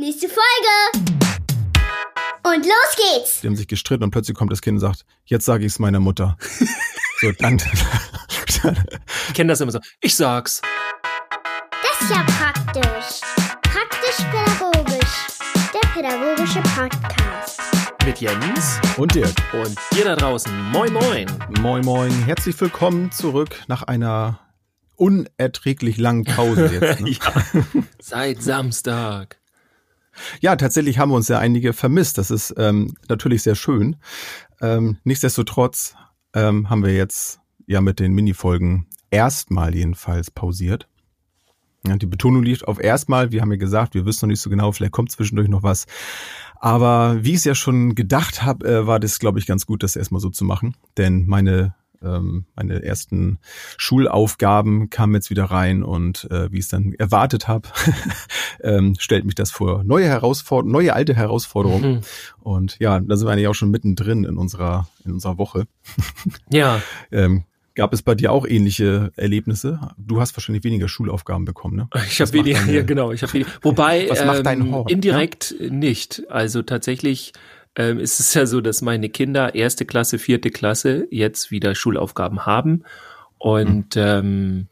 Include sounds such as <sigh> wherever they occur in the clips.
Nächste Folge! Und los geht's! Die haben sich gestritten und plötzlich kommt das Kind und sagt, jetzt sage ich es meiner Mutter. so, dann. Ich kenne das immer so. Ich sag's. Das ist ja praktisch. Praktisch-pädagogisch. Der pädagogische Podcast. Mit Jens und Dirk. und dir da draußen. Moin, moin. Moin, moin. Herzlich willkommen zurück nach einer unerträglich langen Pause jetzt. Ne? <laughs> ja, seit Samstag. Ja, tatsächlich haben wir uns ja einige vermisst. Das ist ähm, natürlich sehr schön. Ähm, nichtsdestotrotz ähm, haben wir jetzt ja mit den Minifolgen erstmal jedenfalls pausiert. Ja, die Betonung liegt auf erstmal. Wir haben ja gesagt, wir wissen noch nicht so genau, vielleicht kommt zwischendurch noch was. Aber wie ich es ja schon gedacht habe, äh, war das, glaube ich, ganz gut, das erstmal so zu machen. Denn meine ähm, meine ersten Schulaufgaben kamen jetzt wieder rein und äh, wie ich es dann erwartet habe, <laughs> ähm, stellt mich das vor neue Herausforderungen, neue alte Herausforderungen. Mhm. Und ja, da sind wir eigentlich auch schon mittendrin in unserer in unserer Woche. <laughs> Ja, ähm, Gab es bei dir auch ähnliche Erlebnisse? Du hast wahrscheinlich weniger Schulaufgaben bekommen, ne? ich habe weniger, deine- <laughs> ja genau, ich habe weniger. Wobei Was macht dein ähm, Hort, indirekt nicht. Also tatsächlich ähm, ist es ja so, dass meine Kinder erste Klasse, vierte Klasse jetzt wieder Schulaufgaben haben und ähm,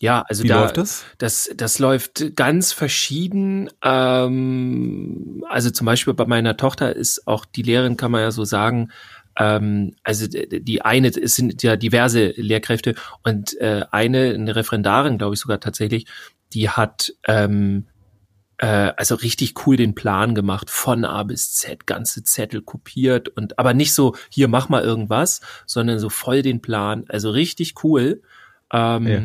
ja, also Wie da läuft das? Das, das läuft ganz verschieden. Ähm, also zum Beispiel bei meiner Tochter ist auch die Lehrerin, kann man ja so sagen, ähm, also die eine, es sind ja diverse Lehrkräfte und äh, eine, eine Referendarin, glaube ich sogar tatsächlich, die hat ähm, äh, also richtig cool den Plan gemacht, von A bis Z, ganze Zettel kopiert und aber nicht so, hier mach mal irgendwas, sondern so voll den Plan, also richtig cool. Ähm, Ja.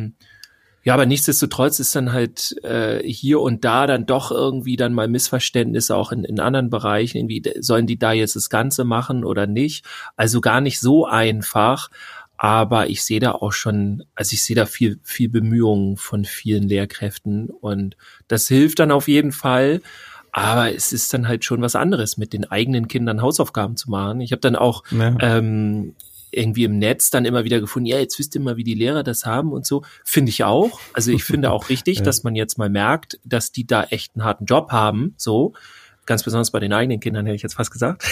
ja, aber nichtsdestotrotz ist dann halt äh, hier und da dann doch irgendwie dann mal Missverständnisse auch in, in anderen Bereichen. Irgendwie sollen die da jetzt das Ganze machen oder nicht? Also gar nicht so einfach. Aber ich sehe da auch schon, also ich sehe da viel, viel Bemühungen von vielen Lehrkräften und das hilft dann auf jeden Fall. Aber es ist dann halt schon was anderes, mit den eigenen Kindern Hausaufgaben zu machen. Ich habe dann auch Ja. ähm, irgendwie im Netz dann immer wieder gefunden, ja, jetzt wisst ihr mal, wie die Lehrer das haben und so. Finde ich auch. Also ich finde auch <laughs> richtig, Ja. dass man jetzt mal merkt, dass die da echt einen harten Job haben, so. Ganz besonders bei den eigenen Kindern, hätte ich jetzt fast gesagt.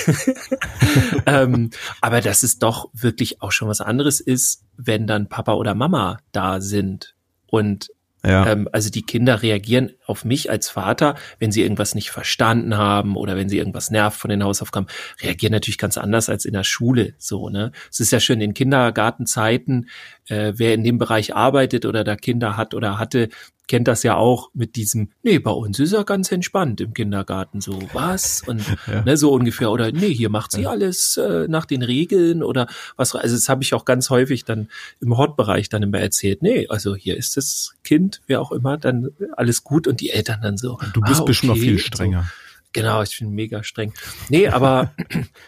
<laughs> ähm, aber dass es doch wirklich auch schon was anderes ist, wenn dann Papa oder Mama da sind. Und ja. ähm, also die Kinder reagieren auf mich als Vater, wenn sie irgendwas nicht verstanden haben oder wenn sie irgendwas nervt von den Hausaufgaben, reagieren natürlich ganz anders als in der Schule. So, ne? Es ist ja schön in Kindergartenzeiten, äh, wer in dem Bereich arbeitet oder da Kinder hat oder hatte, kennt das ja auch mit diesem, nee, bei uns ist er ganz entspannt im Kindergarten, so was und <laughs> Ja. ne, so ungefähr oder nee, hier macht sie alles äh, nach den Regeln oder was, also das habe ich auch ganz häufig dann im Hortbereich dann immer erzählt, nee, also hier ist das Kind, wer auch immer, dann alles gut und die Eltern dann so. Du bist ah, bestimmt noch okay, viel so. strenger. Genau, ich bin mega streng. Nee, aber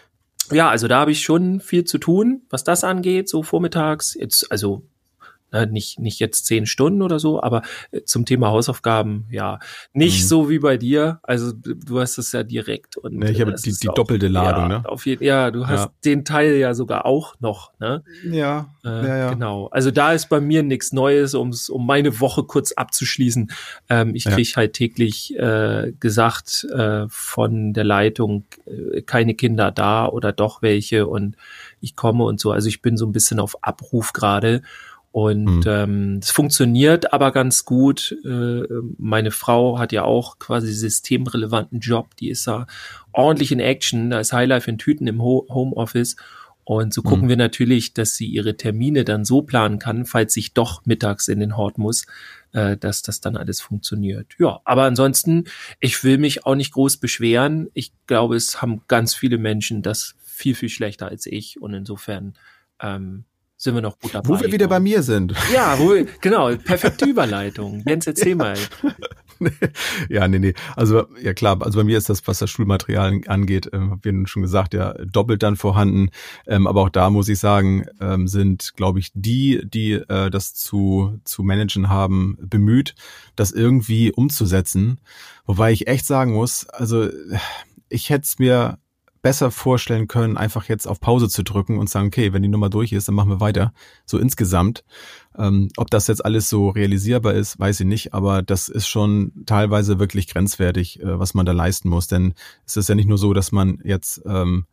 <clears throat> ja, also da habe ich schon viel zu tun, was das angeht, so vormittags. Jetzt, also ne, nicht, nicht jetzt zehn Stunden oder so, aber äh, zum Thema Hausaufgaben, ja, nicht Mhm. so wie bei dir. Also du hast es ja direkt und Ne, ich habe das die- die doppelte Ladung, ja, ne? Auf jeden, ja, du hast Ja. den Teil ja sogar auch noch, ne? Ja, Äh, ja, ja. Genau. Also da ist bei mir nichts Neues, ums, um meine Woche kurz abzuschließen. Ähm, ich Ja. krieg halt täglich äh, gesagt äh, von der Leitung, äh, keine Kinder da oder doch welche und ich komme und so. Also ich bin so ein bisschen auf Abruf gerade. Und Hm. ähm, es funktioniert aber ganz gut. Äh, meine Frau hat ja auch quasi systemrelevanten Job. Die ist da ordentlich in Action. Da ist Highlife in Tüten im Ho Homeoffice. Und so gucken Mhm. wir natürlich, dass sie ihre Termine dann so planen kann, falls ich doch mittags in den Hort muss, äh, dass das dann alles funktioniert. Ja, aber ansonsten, ich will mich auch nicht groß beschweren. Ich glaube, es haben ganz viele Menschen das viel, viel schlechter als ich. Und insofern ähm, sind wir noch gut dabei. Wo wir wieder bei mir sind. Ja, wo, <laughs> genau, perfekte Überleitung. Jens, erzähl mal. <laughs> ja, nee, nee. Also, ja klar, also bei mir ist das, was das Schulmaterial angeht, ähm, hab ich ja schon gesagt, ja, doppelt dann vorhanden. Ähm, aber auch da muss ich sagen, ähm, sind, glaube ich, die, die äh, das zu, zu managen haben, bemüht, das irgendwie umzusetzen. Wobei ich echt sagen muss, also ich hätte es mir besser vorstellen können, einfach jetzt auf Pause zu drücken und sagen, okay, wenn die Nummer durch ist, dann machen wir weiter. So insgesamt. Ähm, ob das jetzt alles so realisierbar ist, weiß ich nicht, aber das ist schon teilweise wirklich grenzwertig, äh, was man da leisten muss. Denn es ist ja nicht nur so, dass man jetzt ähm,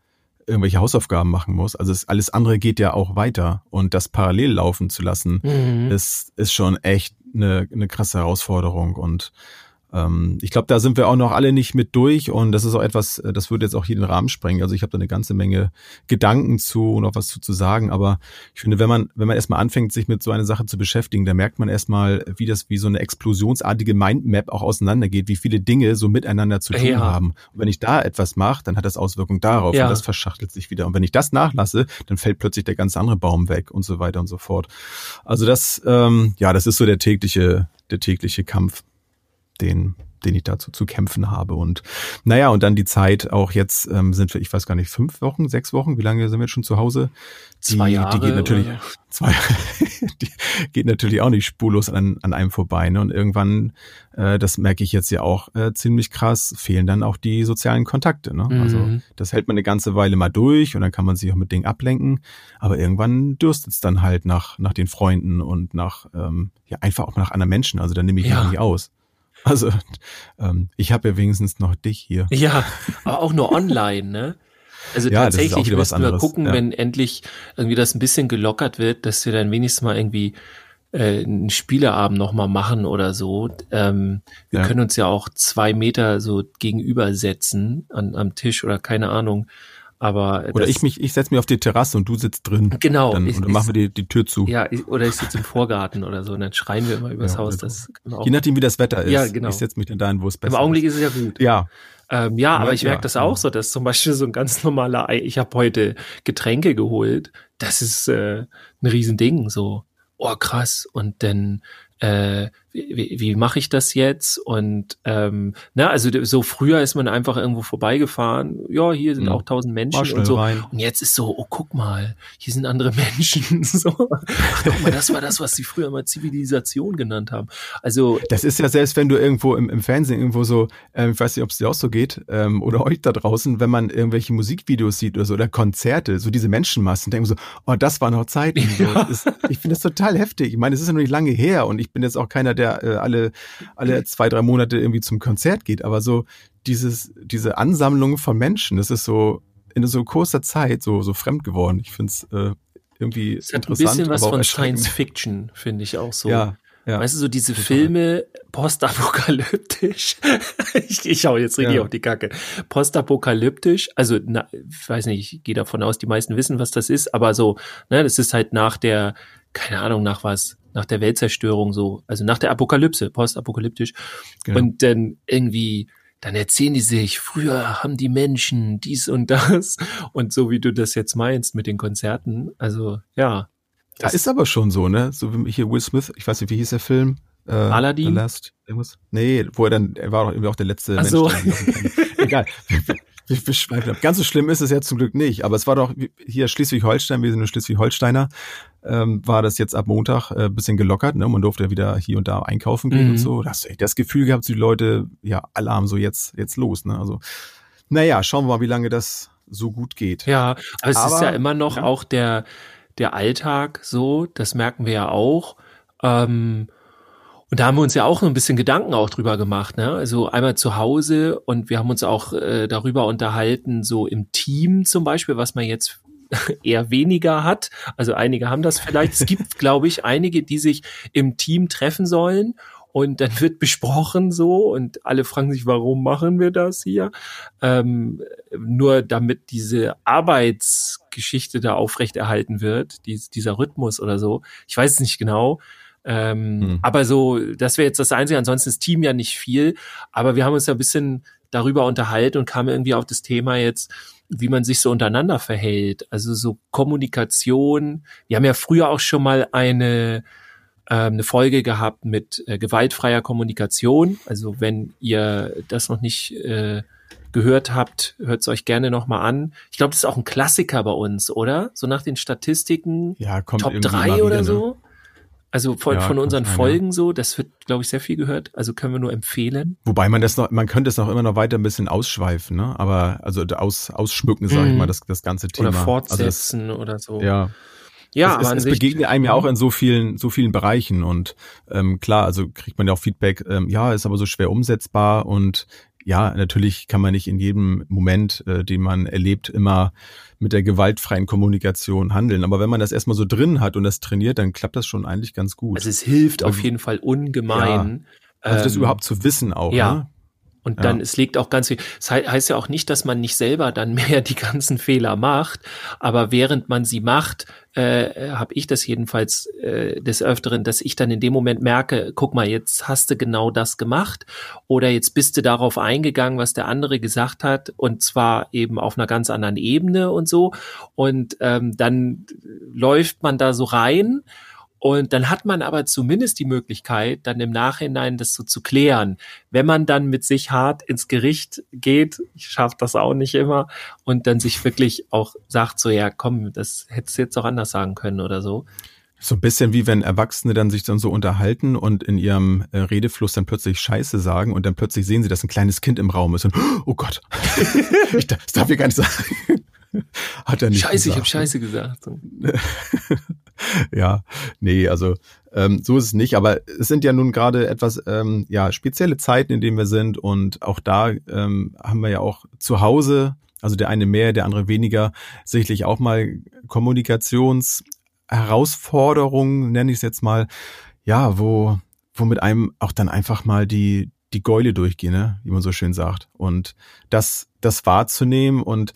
irgendwelche Hausaufgaben machen muss. Also es, alles andere geht ja auch weiter. Und das parallel laufen zu lassen, mhm. ist, ist schon echt eine, eine krasse Herausforderung. Und ähm, ich glaube, da sind wir auch noch alle nicht mit durch und das ist auch etwas, äh, das würde jetzt auch hier den Rahmen sprengen. Also ich habe da eine ganze Menge Gedanken zu und auch was zu, zu sagen, aber ich finde, wenn man, wenn man erstmal anfängt, sich mit so einer Sache zu beschäftigen, dann merkt man erstmal, wie das wie so eine explosionsartige Mindmap auch auseinandergeht, wie viele Dinge so miteinander zu tun ja. haben. Und wenn ich da etwas mache, dann hat das Auswirkungen darauf ja. und das verschachtelt sich wieder. Und wenn ich das nachlasse, dann fällt plötzlich der ganze andere Baum weg und so weiter und so fort. Also das, ähm, ja, das ist so der tägliche, der tägliche Kampf den den ich dazu zu kämpfen habe. Und naja, und dann die Zeit, auch jetzt ähm, sind wir, ich weiß gar nicht, fünf Wochen, sechs Wochen, wie lange sind wir jetzt schon zu Hause? Die, zwei Jahre. Die geht natürlich, oder? <laughs> zwei, <laughs> die geht natürlich auch nicht spurlos an, an einem vorbei. Ne? Und irgendwann, äh, das merke ich jetzt ja auch äh, ziemlich krass, fehlen dann auch die sozialen Kontakte. Ne? Also mhm. Also das hält man eine ganze Weile mal durch und dann kann man sich auch mit Dingen ablenken. Aber irgendwann dürstet es dann halt nach, nach den Freunden und nach, ähm, ja, einfach auch nach anderen Menschen. Also dann nehme ich ja. nicht aus. Also ähm, ich habe ja wenigstens noch dich hier. Ja, aber auch nur online, ne? Also ja, tatsächlich müssen wir gucken, ja. wenn endlich irgendwie das ein bisschen gelockert wird, dass wir dann wenigstens mal irgendwie äh, einen Spieleabend nochmal machen oder so. Ähm, wir ja. können uns ja auch zwei Meter so gegenüber setzen an, am Tisch oder keine Ahnung. Aber oder ich mich, ich setze mich auf die Terrasse und du sitzt drin. Genau. Dann, ich, und dann machen wir die, die Tür zu. Ja, ich, oder ich sitze im Vorgarten oder so und dann schreien wir immer <laughs> übers ja, Haus. Das Je nachdem, wie das Wetter ist. Ja, genau. Ich setze mich dann dahin, wo es besser ist. Im Augenblick ist es ja gut. Ja. Ähm, ja, aber ich merke das auch so, dass zum Beispiel so ein ganz normaler, Ei, ich habe heute Getränke geholt. Das ist äh, ein Riesending. So, oh krass. Und dann äh, wie, wie mache ich das jetzt? Und ähm, na, also so früher ist man einfach irgendwo vorbeigefahren, ja, hier sind mhm. auch tausend Menschen und so. Rein. Und jetzt ist so, oh, guck mal, hier sind andere <laughs> Menschen. so, ach, guck mal, das war das, was sie früher mal Zivilisation genannt haben. Also das ist ja selbst, wenn du irgendwo im, im Fernsehen irgendwo so, ähm, ich weiß nicht, ob es dir auch so geht, ähm, oder euch da draußen, wenn man irgendwelche Musikvideos sieht oder so oder Konzerte, so diese Menschenmassen, denken so, oh, das war noch Zeit. <laughs> Ja. So. ich finde das total heftig. Ich meine, es ist ja noch nicht lange her und ich bin jetzt auch keiner, der der äh, alle, alle zwei, drei Monate irgendwie zum Konzert geht, aber so dieses, diese Ansammlung von Menschen, das ist so in so kurzer Zeit so, so fremd geworden. Ich finde es äh, irgendwie es hat interessant. Ein bisschen was von Science Fiction, finde ich auch so. Ja, ja, weißt du, so diese total. Filme postapokalyptisch. <laughs> ich, ich schaue jetzt richtig ja. auf die Kacke. Postapokalyptisch, also na, ich weiß nicht, ich gehe davon aus, die meisten wissen, was das ist, aber so, ne, das ist halt nach der, keine Ahnung, nach was, nach der Weltzerstörung so, also nach der Apokalypse, postapokalyptisch. Genau. Und dann irgendwie, dann erzählen die sich, früher haben die Menschen dies und das. Und so wie du das jetzt meinst mit den Konzerten, also ja. Das ja, ist aber schon so, ne? So wie hier Will Smith, ich weiß nicht, wie hieß der Film? Äh, Aladdin? The Last, irgendwas? Nee, wo er dann, er war doch irgendwie auch der letzte Ach Mensch. So. <laughs> Egal. <laughs> Wir beschweifen ab. Ganz so schlimm ist es ja zum Glück nicht, aber es war doch hier Schleswig-Holstein, wir sind nur Schleswig-Holsteiner, ähm, war das jetzt ab Montag äh, bisschen gelockert, ne? Man durfte ja wieder hier und da einkaufen gehen mhm. und so. Da hast du echt das Gefühl gehabt, die Leute, ja, Alarm so jetzt, jetzt los, ne? Also, naja, schauen wir mal, wie lange das so gut geht. Ja, aber es aber, ist ja immer noch ja. auch der, der Alltag so, das merken wir ja auch. Ähm, und da haben wir uns ja auch ein bisschen Gedanken auch drüber gemacht, ne? Also einmal zu Hause und wir haben uns auch äh, darüber unterhalten, so im Team zum Beispiel, was man jetzt <laughs> eher weniger hat. Also einige haben das vielleicht. Es gibt, <laughs> glaube ich, einige, die sich im Team treffen sollen und dann <laughs> wird besprochen so und alle fragen sich, warum machen wir das hier? Ähm, nur damit diese Arbeitsgeschichte da aufrechterhalten wird, dies, dieser Rhythmus oder so. Ich weiß es nicht genau. Ähm, hm. Aber so, das wäre jetzt das Einzige. Ansonsten ist Team ja nicht viel. Aber wir haben uns ja ein bisschen darüber unterhalten und kamen irgendwie auf das Thema jetzt, wie man sich so untereinander verhält. Also so Kommunikation. Wir haben ja früher auch schon mal eine ähm, eine Folge gehabt mit äh, gewaltfreier Kommunikation. Also wenn ihr das noch nicht äh, gehört habt, hört es euch gerne nochmal an. Ich glaube, das ist auch ein Klassiker bei uns, oder? So nach den Statistiken. Ja, kommt Top 3 oder wieder, so. Ne? Also von, Ja, von unseren sein, ja. Folgen so, das wird, glaube ich, sehr viel gehört. Also können wir nur empfehlen. Wobei man das noch, man könnte es noch immer noch weiter ein bisschen ausschweifen, ne? Aber also aus, ausschmücken, sage ich Mhm. mal, das, das ganze Thema. Oder Also fortsetzen oder so. das, ja. ja es, aber es, es begegnet einem ja auch in so vielen, so vielen Bereichen und ähm, klar, also kriegt man ja auch Feedback, ähm, ja, ist aber so schwer umsetzbar und ja, natürlich kann man nicht in jedem Moment, äh, den man erlebt, immer mit der gewaltfreien Kommunikation handeln. Aber wenn man das erstmal so drin hat und das trainiert, dann klappt das schon eigentlich ganz gut. Also es hilft Also- auf jeden Fall ungemein. Also das Ähm, überhaupt zu wissen auch. ja. Ne? Und Ja. dann, es legt auch ganz viel, es hei- heißt ja auch nicht, dass man nicht selber dann <laughs> mehr die ganzen Fehler macht, aber während man sie macht, äh, habe ich das jedenfalls äh, des Öfteren, dass ich dann in dem Moment merke, guck mal, jetzt hast du genau das gemacht oder jetzt bist du darauf eingegangen, was der andere gesagt hat und zwar eben auf einer ganz anderen Ebene und so und ähm, dann läuft man da so rein und dann hat man aber zumindest die Möglichkeit, dann im Nachhinein das so zu klären. Wenn man dann mit sich hart ins Gericht geht, ich schaffe das auch nicht immer, und dann sich wirklich auch sagt, so ja, komm, das hättest du jetzt auch anders sagen können oder so. So ein bisschen wie wenn Erwachsene dann sich dann so unterhalten und in ihrem äh, Redefluss dann plötzlich Scheiße sagen und dann plötzlich sehen sie, dass ein kleines Kind im Raum ist und <gasps> oh Gott, <laughs> ich, darf- das darf ich gar nicht sagen. <laughs> Hat er nicht Scheiße, ich gesagt. habe Scheiße gesagt. <laughs> <laughs> Ja, nee, also ähm, so ist es nicht, aber es sind ja nun gerade etwas ähm, ja spezielle Zeiten, in denen wir sind und auch da ähm, haben wir ja auch zu Hause, also der eine mehr, der andere weniger, sicherlich auch mal Kommunikations Herausforderungen, nenne ich es jetzt mal, ja, wo wo mit einem auch dann einfach mal die die Gäule durchgehen, ne? wie man so schön sagt. Und das das wahrzunehmen und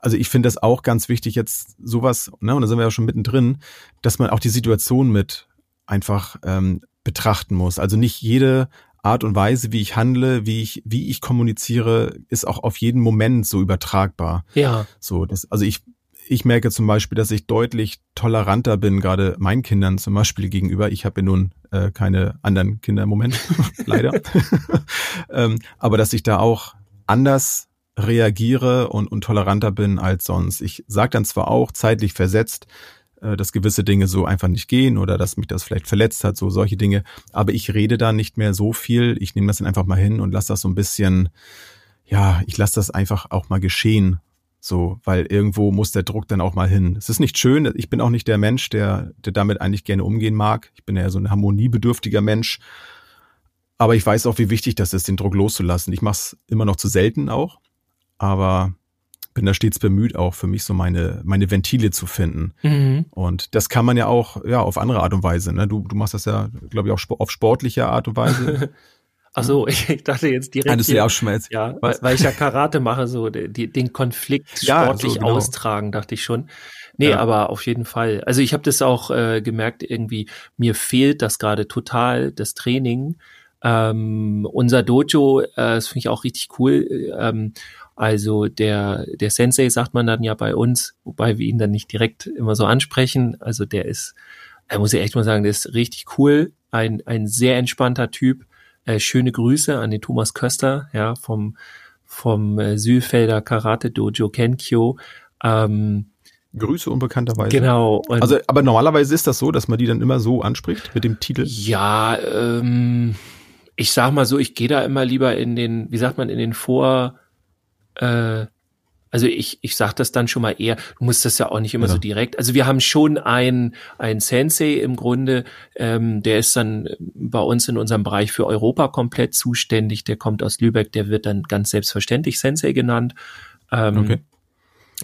also ich finde das auch ganz wichtig jetzt sowas, ne, und da sind wir ja schon mittendrin, dass man auch die Situation mit einfach ähm, betrachten muss. Also nicht jede Art und Weise, wie ich handle, wie ich wie ich kommuniziere, ist auch auf jeden Moment so übertragbar. Ja, So, das, also ich, ich merke zum Beispiel, dass ich deutlich toleranter bin, gerade meinen Kindern zum Beispiel gegenüber. Ich habe ja nun äh, keine anderen Kinder im Moment, <laughs> leider. <laughs> ähm, aber dass ich da auch anders reagiere und, und toleranter bin als sonst. Ich sage dann zwar auch zeitlich versetzt, äh, dass gewisse Dinge so einfach nicht gehen oder dass mich das vielleicht verletzt hat, so solche Dinge. Aber ich rede da nicht mehr so viel. Ich nehme das dann einfach mal hin und lasse das so ein bisschen, ja, ich lasse das einfach auch mal geschehen. So, weil irgendwo muss der Druck dann auch mal hin. Es ist nicht schön. Ich bin auch nicht der Mensch, der, der damit eigentlich gerne umgehen mag. Ich bin ja so ein harmoniebedürftiger Mensch. Aber ich weiß auch, wie wichtig das ist, den Druck loszulassen. Ich mache es immer noch zu selten auch, aber bin da stets bemüht, auch für mich so meine, meine Ventile zu finden. mhm. Und das kann man ja auch ja auf andere Art und Weise. Ne? Du, du machst das ja, glaube ich, auch auf sportliche Art und Weise. <laughs> Ach so, ich, ich dachte jetzt direkt Hattest du ja auch jetzt. Ja, weil, weil ich ja Karate mache, so die, den Konflikt <laughs> Ja, sportlich so, genau. austragen, dachte ich schon. Nee, Ja. aber auf jeden Fall. Also ich habe das auch äh, gemerkt, irgendwie, mir fehlt das gerade total, das Training. Ähm, unser Dojo, äh, das finde ich auch richtig cool. Ähm, also der, der Sensei sagt man dann ja bei uns, wobei wir ihn dann nicht direkt immer so ansprechen. Also der ist, er muss ich echt mal sagen, der ist richtig cool. Ein, ein sehr entspannter Typ. Äh, schöne Grüße an den Thomas Köster, ja, vom, vom äh, Sühlfelder Karate Dojo Kenkyo. Ähm, Grüße unbekannterweise. genau. Also, aber normalerweise ist das so, dass man die dann immer so anspricht mit dem Titel. ja, ähm, ich sag mal so, ich gehe da immer lieber in den, wie sagt man, in den Vor, äh, also ich, ich sag das dann schon mal eher, du musst das ja auch nicht immer Ja. so direkt. Also wir haben schon ein, ein Sensei im Grunde, ähm, der ist dann bei uns in unserem Bereich für Europa komplett zuständig, der kommt aus Lübeck, der wird dann ganz selbstverständlich Sensei genannt. Ähm, Okay.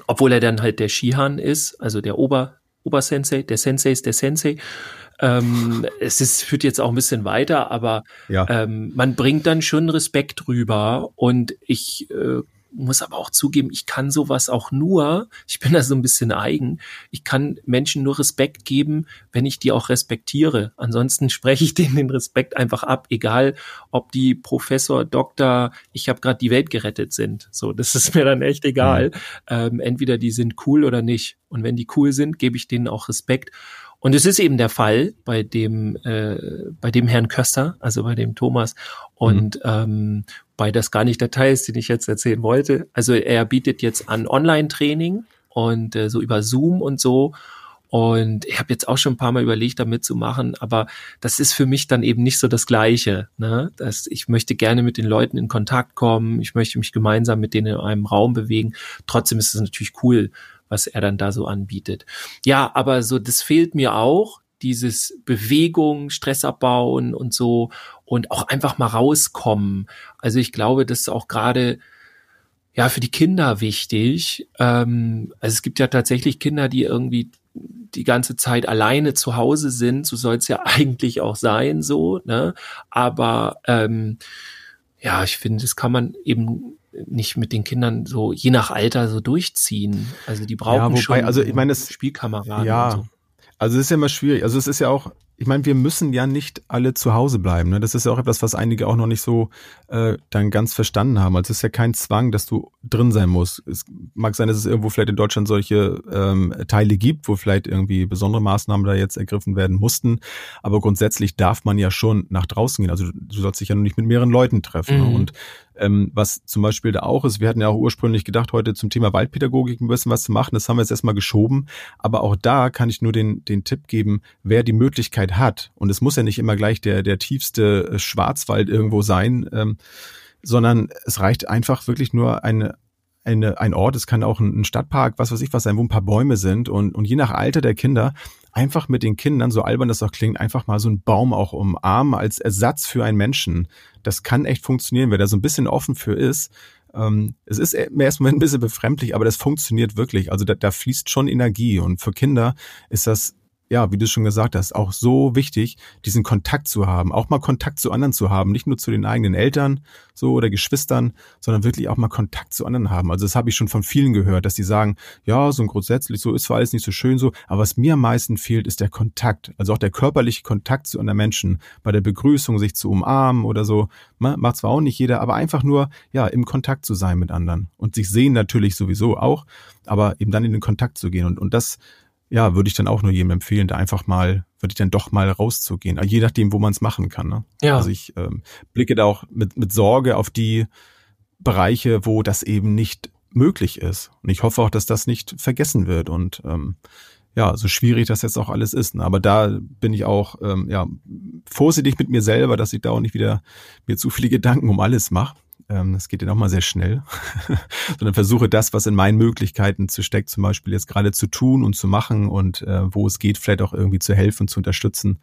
obwohl er dann halt der Shihan ist, also der Ober, Obersensei, der Sensei ist der Sensei. Ähm, es ist, führt jetzt auch ein bisschen weiter, aber Ja. ähm, man bringt dann schon Respekt rüber und ich äh, muss aber auch zugeben, ich kann sowas auch nur, <laughs> ich bin da so ein bisschen eigen, ich kann Menschen nur Respekt geben, wenn ich die auch respektiere. Ansonsten <laughs> spreche ich denen den Respekt einfach ab, egal ob die Professor, Doktor, ich habe gerade die Welt gerettet sind. So, das ist mir dann echt egal. Ähm, entweder die sind cool oder nicht. Und wenn die cool sind, gebe ich denen auch Respekt. Und es ist eben der Fall bei dem, äh, bei dem Herrn Köster, also bei dem Thomas. Und ähm, bei das gar nicht der Teil ist, den ich jetzt erzählen wollte. Also er bietet jetzt an Online-Training und äh, so über Zoom und so. Und ich habe jetzt auch schon ein paar Mal überlegt, da mitzumachen, aber das ist für mich dann eben nicht so das Gleiche. Ne? Das, ich möchte gerne mit den Leuten in Kontakt kommen, ich möchte mich gemeinsam mit denen in einem Raum bewegen. Trotzdem ist es natürlich cool, was er dann da so anbietet. Ja, aber so, das fehlt mir auch, dieses Bewegung, Stress abbauen und so und auch einfach mal rauskommen. Also ich glaube, das ist auch gerade ja für die Kinder wichtig. Ähm, also es gibt ja tatsächlich Kinder, die irgendwie die ganze Zeit alleine zu Hause sind. So soll es ja <laughs> eigentlich auch sein, so. Ne? Aber ähm, ja, ich finde, das kann man eben nicht mit den Kindern so je nach Alter so durchziehen. Also die brauchen ja, wobei, schon also ich meine, das, Spielkameraden. Ja, so. also es ist ja immer schwierig. Also es ist ja auch ich meine, wir müssen ja nicht alle zu Hause bleiben. Ne? Das ist ja auch etwas, was einige auch noch nicht so äh, dann ganz verstanden haben. Also es ist ja kein Zwang, dass du drin sein musst. Es mag sein, dass es irgendwo vielleicht in Deutschland solche ähm, Teile gibt, wo vielleicht irgendwie besondere Maßnahmen da jetzt ergriffen werden mussten. Aber grundsätzlich darf man ja schon nach draußen gehen. Also du sollst dich ja nur nicht mit mehreren Leuten treffen. Ne? Mhm. Und ähm, was zum Beispiel da auch ist, wir hatten ja auch ursprünglich gedacht, heute zum Thema Waldpädagogik ein bisschen was zu machen. Das haben wir jetzt erstmal geschoben. Aber auch da kann ich nur den, den Tipp geben, wer die Möglichkeit hat, und es muss ja nicht immer gleich der, der tiefste äh, Schwarzwald irgendwo sein, ähm, sondern es reicht einfach wirklich nur eine, eine, ein Ort, es kann auch ein Stadtpark, was weiß ich was sein, wo ein paar Bäume sind und, und je nach Alter der Kinder einfach mit den Kindern, so albern das auch klingt, einfach mal so einen Baum auch umarmen als Ersatz für einen Menschen. Das kann echt funktionieren, wer da so ein bisschen offen für ist. Ähm, es ist mir erstmal ein bisschen befremdlich, aber das funktioniert wirklich. Also da, da fließt schon Energie und für Kinder ist das ja, wie du schon gesagt hast, auch so wichtig, diesen Kontakt zu haben, auch mal Kontakt zu anderen zu haben, nicht nur zu den eigenen Eltern so oder Geschwistern, sondern wirklich auch mal Kontakt zu anderen haben. Also das habe ich schon von vielen gehört, dass die sagen, ja, so grundsätzlich so ist zwar alles nicht so schön so, aber was mir am meisten fehlt, ist der Kontakt, also auch der körperliche Kontakt zu anderen Menschen, bei der Begrüßung sich zu umarmen oder so, macht zwar auch nicht jeder, aber einfach nur ja im Kontakt zu sein mit anderen. Und sich sehen natürlich sowieso auch, aber eben dann in den Kontakt zu gehen. Und und das ja, würde ich dann auch nur jedem empfehlen, da einfach mal, würde ich dann doch mal rauszugehen. Je nachdem, wo man es machen kann. Ne? Ja. Also ich ähm, blicke da auch mit, mit Sorge auf die Bereiche, wo das eben nicht möglich ist. Und ich hoffe auch, dass das nicht vergessen wird. Und ähm, ja, so schwierig das jetzt auch alles ist. Ne? Aber da bin ich auch ähm, ja, vorsichtig mit mir selber, dass ich da auch nicht wieder mir zu viele <laughs> Gedanken um alles mache ähm, das geht ja nochmal sehr schnell, <laughs> sondern versuche das, was in meinen Möglichkeiten zu steckt, zum Beispiel jetzt gerade zu tun und zu machen und äh, wo es geht, vielleicht auch irgendwie zu helfen, zu unterstützen.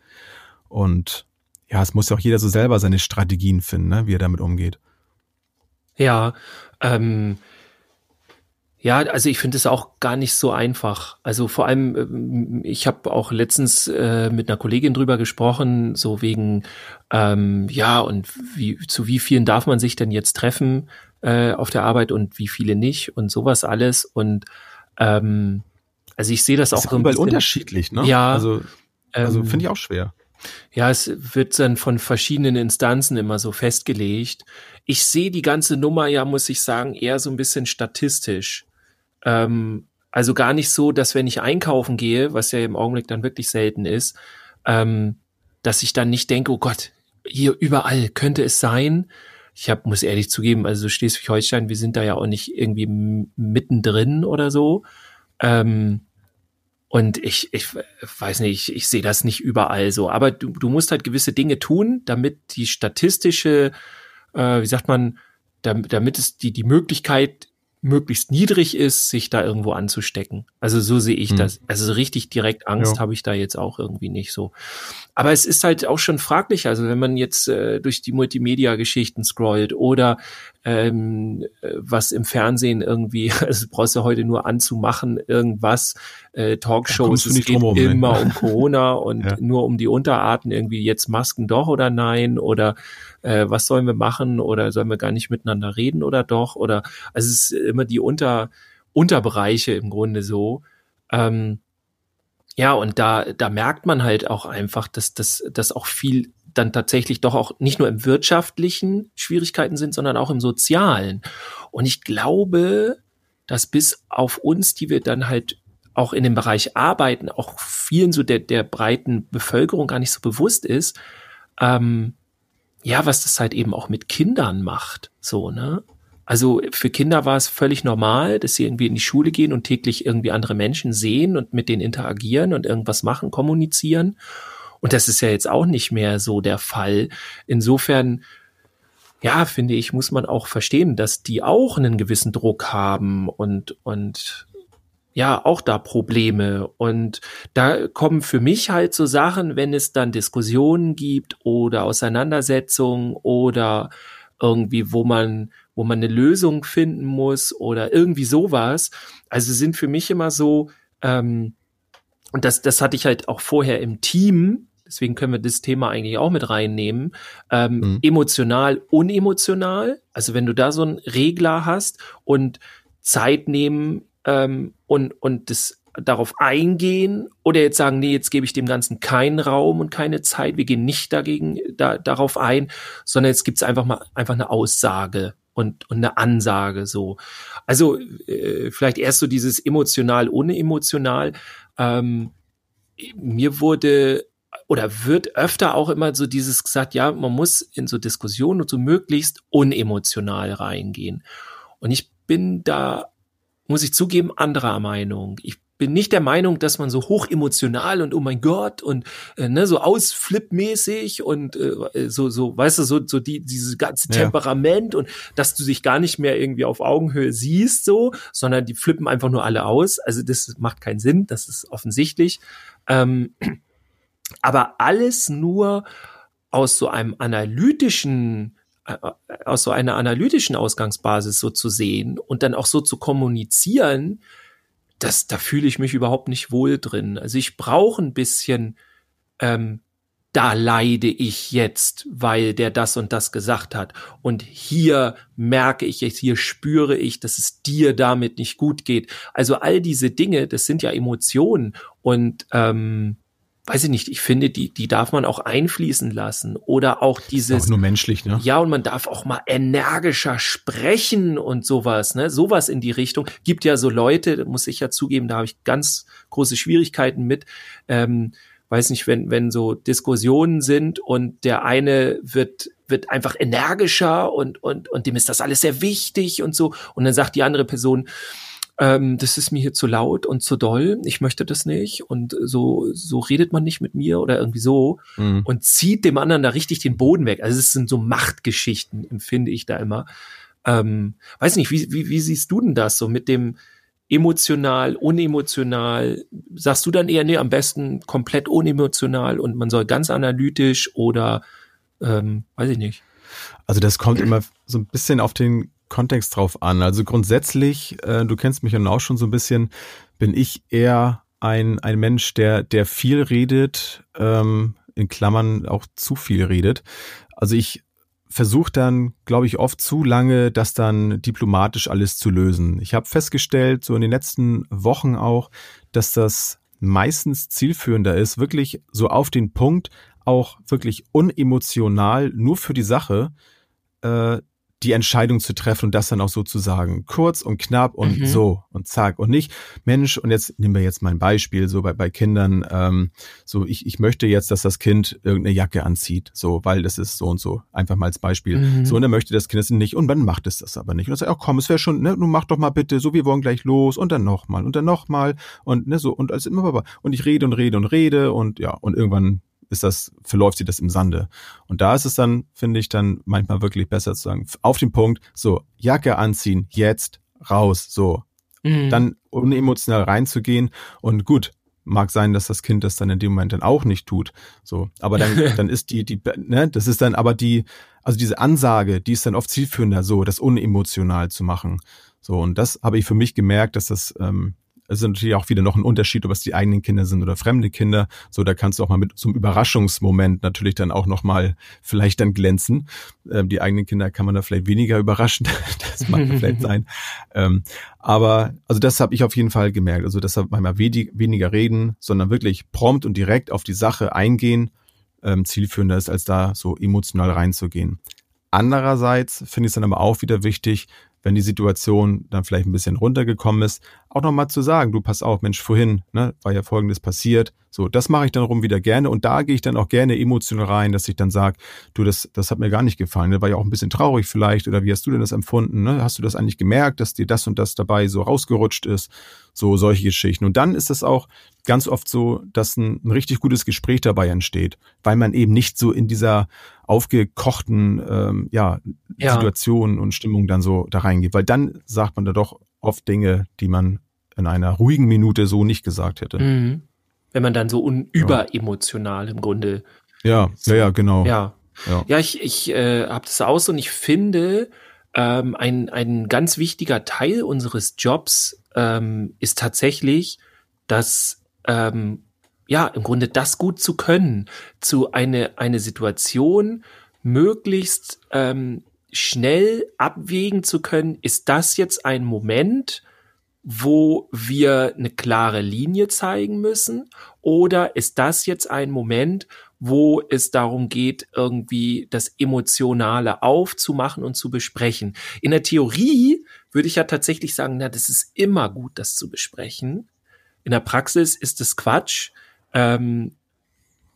Und ja, es muss ja auch jeder so selber seine Strategien finden, ne, wie er damit umgeht. Ja, ähm, ja, also ich finde es auch gar nicht so einfach. Also vor allem, ähm, ich habe auch letztens äh, mit einer Kollegin drüber gesprochen, so wegen, ähm, ja, und wie, zu wie vielen darf man sich denn jetzt treffen äh, auf der Arbeit und wie viele nicht und sowas alles. Und ähm, also ich sehe das, das auch so ein bisschen unterschiedlich, ne? Ja. Also, also ähm, finde ich auch schwer. Ja, es wird dann von verschiedenen Instanzen immer so festgelegt. Ich sehe die ganze Nummer ja, muss ich sagen, eher so ein bisschen statistisch. Ähm, also gar nicht so, dass wenn ich einkaufen gehe, was ja im Augenblick dann wirklich selten ist, ähm, dass ich dann nicht denke, oh Gott, hier überall könnte es sein. Ich hab, muss ehrlich zugeben, also Schleswig-Holstein, wir sind da ja auch nicht irgendwie mittendrin oder so. Ähm, und ich, ich weiß nicht, ich, ich sehe das nicht überall so. Aber du, du musst halt gewisse Dinge tun, damit die statistische, äh, wie sagt man, damit, damit es die, die Möglichkeit möglichst niedrig ist, sich da irgendwo anzustecken. Also so sehe ich hm. das. Also richtig direkt Angst ja. habe ich da jetzt auch irgendwie nicht so. Aber es ist halt auch schon fraglich. Also wenn man jetzt äh, durch die Multimedia-Geschichten scrollt oder ähm, äh, was im Fernsehen irgendwie, <laughs> also brauchst du heute nur anzumachen, irgendwas, äh, Talkshows, es geht rum, immer ne? um Corona und <laughs> ja. nur um die Unterarten irgendwie jetzt Masken doch oder nein oder äh, was sollen wir machen oder sollen wir gar nicht miteinander reden oder doch oder also es ist immer die Unter Unterbereiche im Grunde so. Ähm, ja, und da, da merkt man halt auch einfach, dass dass, dass auch viel dann tatsächlich doch auch nicht nur im wirtschaftlichen Schwierigkeiten sind, sondern auch im sozialen. Und ich glaube, dass bis auf uns, die wir dann halt auch in dem Bereich arbeiten, auch vielen so der, der breiten Bevölkerung gar nicht so bewusst ist, ähm, ja, was das halt eben auch mit Kindern macht, so, ne? Also für Kinder war es völlig normal, dass sie irgendwie in die Schule gehen und täglich irgendwie andere Menschen sehen und mit denen interagieren und irgendwas machen, kommunizieren. Und das ist ja jetzt auch nicht mehr so der Fall. Insofern, ja, finde ich, muss man auch verstehen, dass die auch einen gewissen Druck haben und, und ja, auch da Probleme. Und da kommen für mich halt so Sachen, wenn es dann Diskussionen gibt oder Auseinandersetzungen oder irgendwie, wo man wo man eine Lösung finden muss oder irgendwie sowas. Also sind für mich immer so, ähm, und das, das hatte ich halt auch vorher im Team, deswegen können wir das Thema eigentlich auch mit reinnehmen, ähm, mhm. emotional, unemotional. Also wenn du da so einen Regler hast und Zeit nehmen ähm, und, und das darauf eingehen oder jetzt sagen, nee, jetzt gebe ich dem Ganzen keinen Raum und keine Zeit, wir gehen nicht dagegen da, darauf ein, sondern jetzt gibt's einfach mal einfach eine Aussage und, und eine Ansage so. Also äh, vielleicht erst so dieses emotional, unemotional. Ähm, mir wurde oder wird öfter auch immer so dieses gesagt, ja, man muss in so Diskussionen und so möglichst unemotional reingehen. Und ich bin da, muss ich zugeben, anderer Meinung. Ich bin nicht der Meinung, dass man so hoch emotional und oh mein Gott und äh, ne, so ausflippmäßig und äh, so so weißt du so so die dieses ganze Temperament ja. und dass du dich gar nicht mehr irgendwie auf Augenhöhe siehst so, sondern die flippen einfach nur alle aus. Also das macht keinen Sinn, das ist offensichtlich. Ähm, <clears throat> aber alles nur aus so einem analytischen äh, aus so einer analytischen Ausgangsbasis so zu sehen und dann auch so zu kommunizieren, das, da fühle ich mich überhaupt nicht wohl drin. Also ich brauche ein bisschen, ähm, da leide ich jetzt, weil der das und das gesagt hat. Und hier merke ich jetzt, hier spüre ich, dass es dir damit nicht gut geht. Also all diese Dinge, das sind ja Emotionen. Und ähm, weiß ich nicht, ich finde, die, die darf man auch einfließen lassen. Oder auch dieses. Auch nur menschlich, ne? Ja, und man darf auch mal energischer sprechen und sowas, ne? Sowas in die Richtung. Gibt ja so Leute, muss ich ja zugeben, da habe ich ganz große Schwierigkeiten mit. Ähm, weiß nicht, wenn, wenn so Diskussionen sind und der eine wird, wird einfach energischer und, und, und dem ist das alles sehr wichtig und so. Und dann sagt die andere Person, ähm, das ist mir hier zu laut und zu doll, ich möchte das nicht und so, so redet man nicht mit mir oder irgendwie so mhm. und zieht dem anderen da richtig den Boden weg. Also es sind so Machtgeschichten, empfinde ich da immer. Ähm, weiß nicht, wie, wie, wie siehst du denn das so mit dem emotional, unemotional? Sagst du dann eher, nee, am besten komplett unemotional und man soll ganz analytisch oder ähm, weiß ich nicht. Also das kommt immer so ein bisschen auf den Kontext drauf an. Also grundsätzlich, äh, du kennst mich ja auch schon so ein bisschen, bin ich eher ein, ein Mensch, der, der viel redet, ähm, in Klammern auch zu viel redet. Also ich versuche dann, glaube ich, oft zu lange, das dann diplomatisch alles zu lösen. Ich habe festgestellt, so in den letzten Wochen auch, dass das meistens zielführender ist, wirklich so auf den Punkt, auch wirklich unemotional, nur für die Sache, äh, die Entscheidung zu treffen und das dann auch so zu sagen. Kurz und knapp und mhm. so und zack. Und nicht, Mensch, und jetzt nehmen wir jetzt mal ein Beispiel, so bei, bei Kindern, ähm, so ich, ich möchte jetzt, dass das Kind irgendeine Jacke anzieht, so, weil das ist so und so. Einfach mal als Beispiel. Mhm. So, und dann möchte das Kind es nicht und dann macht es das aber nicht. Und dann sagt, ach komm, es wäre schon, ne, nun mach doch mal bitte, so, wir wollen gleich los und dann nochmal und dann nochmal und ne, so und als immer, und ich rede und rede und rede und ja, und irgendwann ist das, verläuft sich das im Sande. Und da ist es dann, finde ich, dann manchmal wirklich besser zu sagen, auf den Punkt, so, Jacke anziehen, jetzt, raus, so. Mhm. Dann unemotional reinzugehen und gut, mag sein, dass das Kind das dann in dem Moment dann auch nicht tut. So, aber dann, <laughs> dann ist die, die, ne, das ist dann aber die, also diese Ansage, die ist dann oft zielführender, so, das unemotional zu machen. So, und das habe ich für mich gemerkt, dass das ähm, es ist natürlich auch wieder noch ein Unterschied, ob es die eigenen Kinder sind oder fremde Kinder. So, da kannst du auch mal mit so einem Überraschungsmoment natürlich dann auch nochmal vielleicht dann glänzen. Ähm, die eigenen Kinder kann man da vielleicht weniger überraschen. <laughs> das mag vielleicht sein. Ähm, aber also das habe ich auf jeden Fall gemerkt. Also deshalb wenig, weniger reden, sondern wirklich prompt und direkt auf die Sache eingehen, ähm, zielführender ist, als da so emotional reinzugehen. Andererseits finde ich es dann aber auch wieder wichtig, wenn die Situation dann vielleicht ein bisschen runtergekommen ist, auch nochmal zu sagen, du pass auf, Mensch, vorhin, ne, war ja folgendes passiert. So, das mache ich dann rum wieder gerne und da gehe ich dann auch gerne emotional rein, dass ich dann sage, du, das, das hat mir gar nicht gefallen. Das war ja auch ein bisschen traurig vielleicht oder wie hast du denn das empfunden? Ne? Hast du das eigentlich gemerkt, dass dir das und das dabei so rausgerutscht ist? So solche Geschichten. Und dann ist es auch ganz oft so, dass ein, ein richtig gutes Gespräch dabei entsteht, weil man eben nicht so in dieser aufgekochten ähm, ja, ja. Situation und Stimmung dann so da reingeht. Weil dann sagt man da doch oft Dinge, die man in einer ruhigen Minute so nicht gesagt hätte. Mhm. Wenn man dann so un überemotional im Grunde. Ja, ja, ja, genau. Ja, ja. ja ich, ich äh, habe das aus und ich finde, ähm, ein, ein ganz wichtiger Teil unseres Jobs ähm, ist tatsächlich, dass ähm, ja im Grunde das gut zu können, zu eine eine Situation möglichst ähm, schnell abwägen zu können, ist das jetzt ein Moment, wo wir eine klare Linie zeigen müssen? Oder ist das jetzt ein Moment, wo es darum geht, irgendwie das Emotionale aufzumachen und zu besprechen? In der Theorie würde ich ja tatsächlich sagen, na, das ist immer gut, das zu besprechen. In der Praxis ist es Quatsch. Ähm,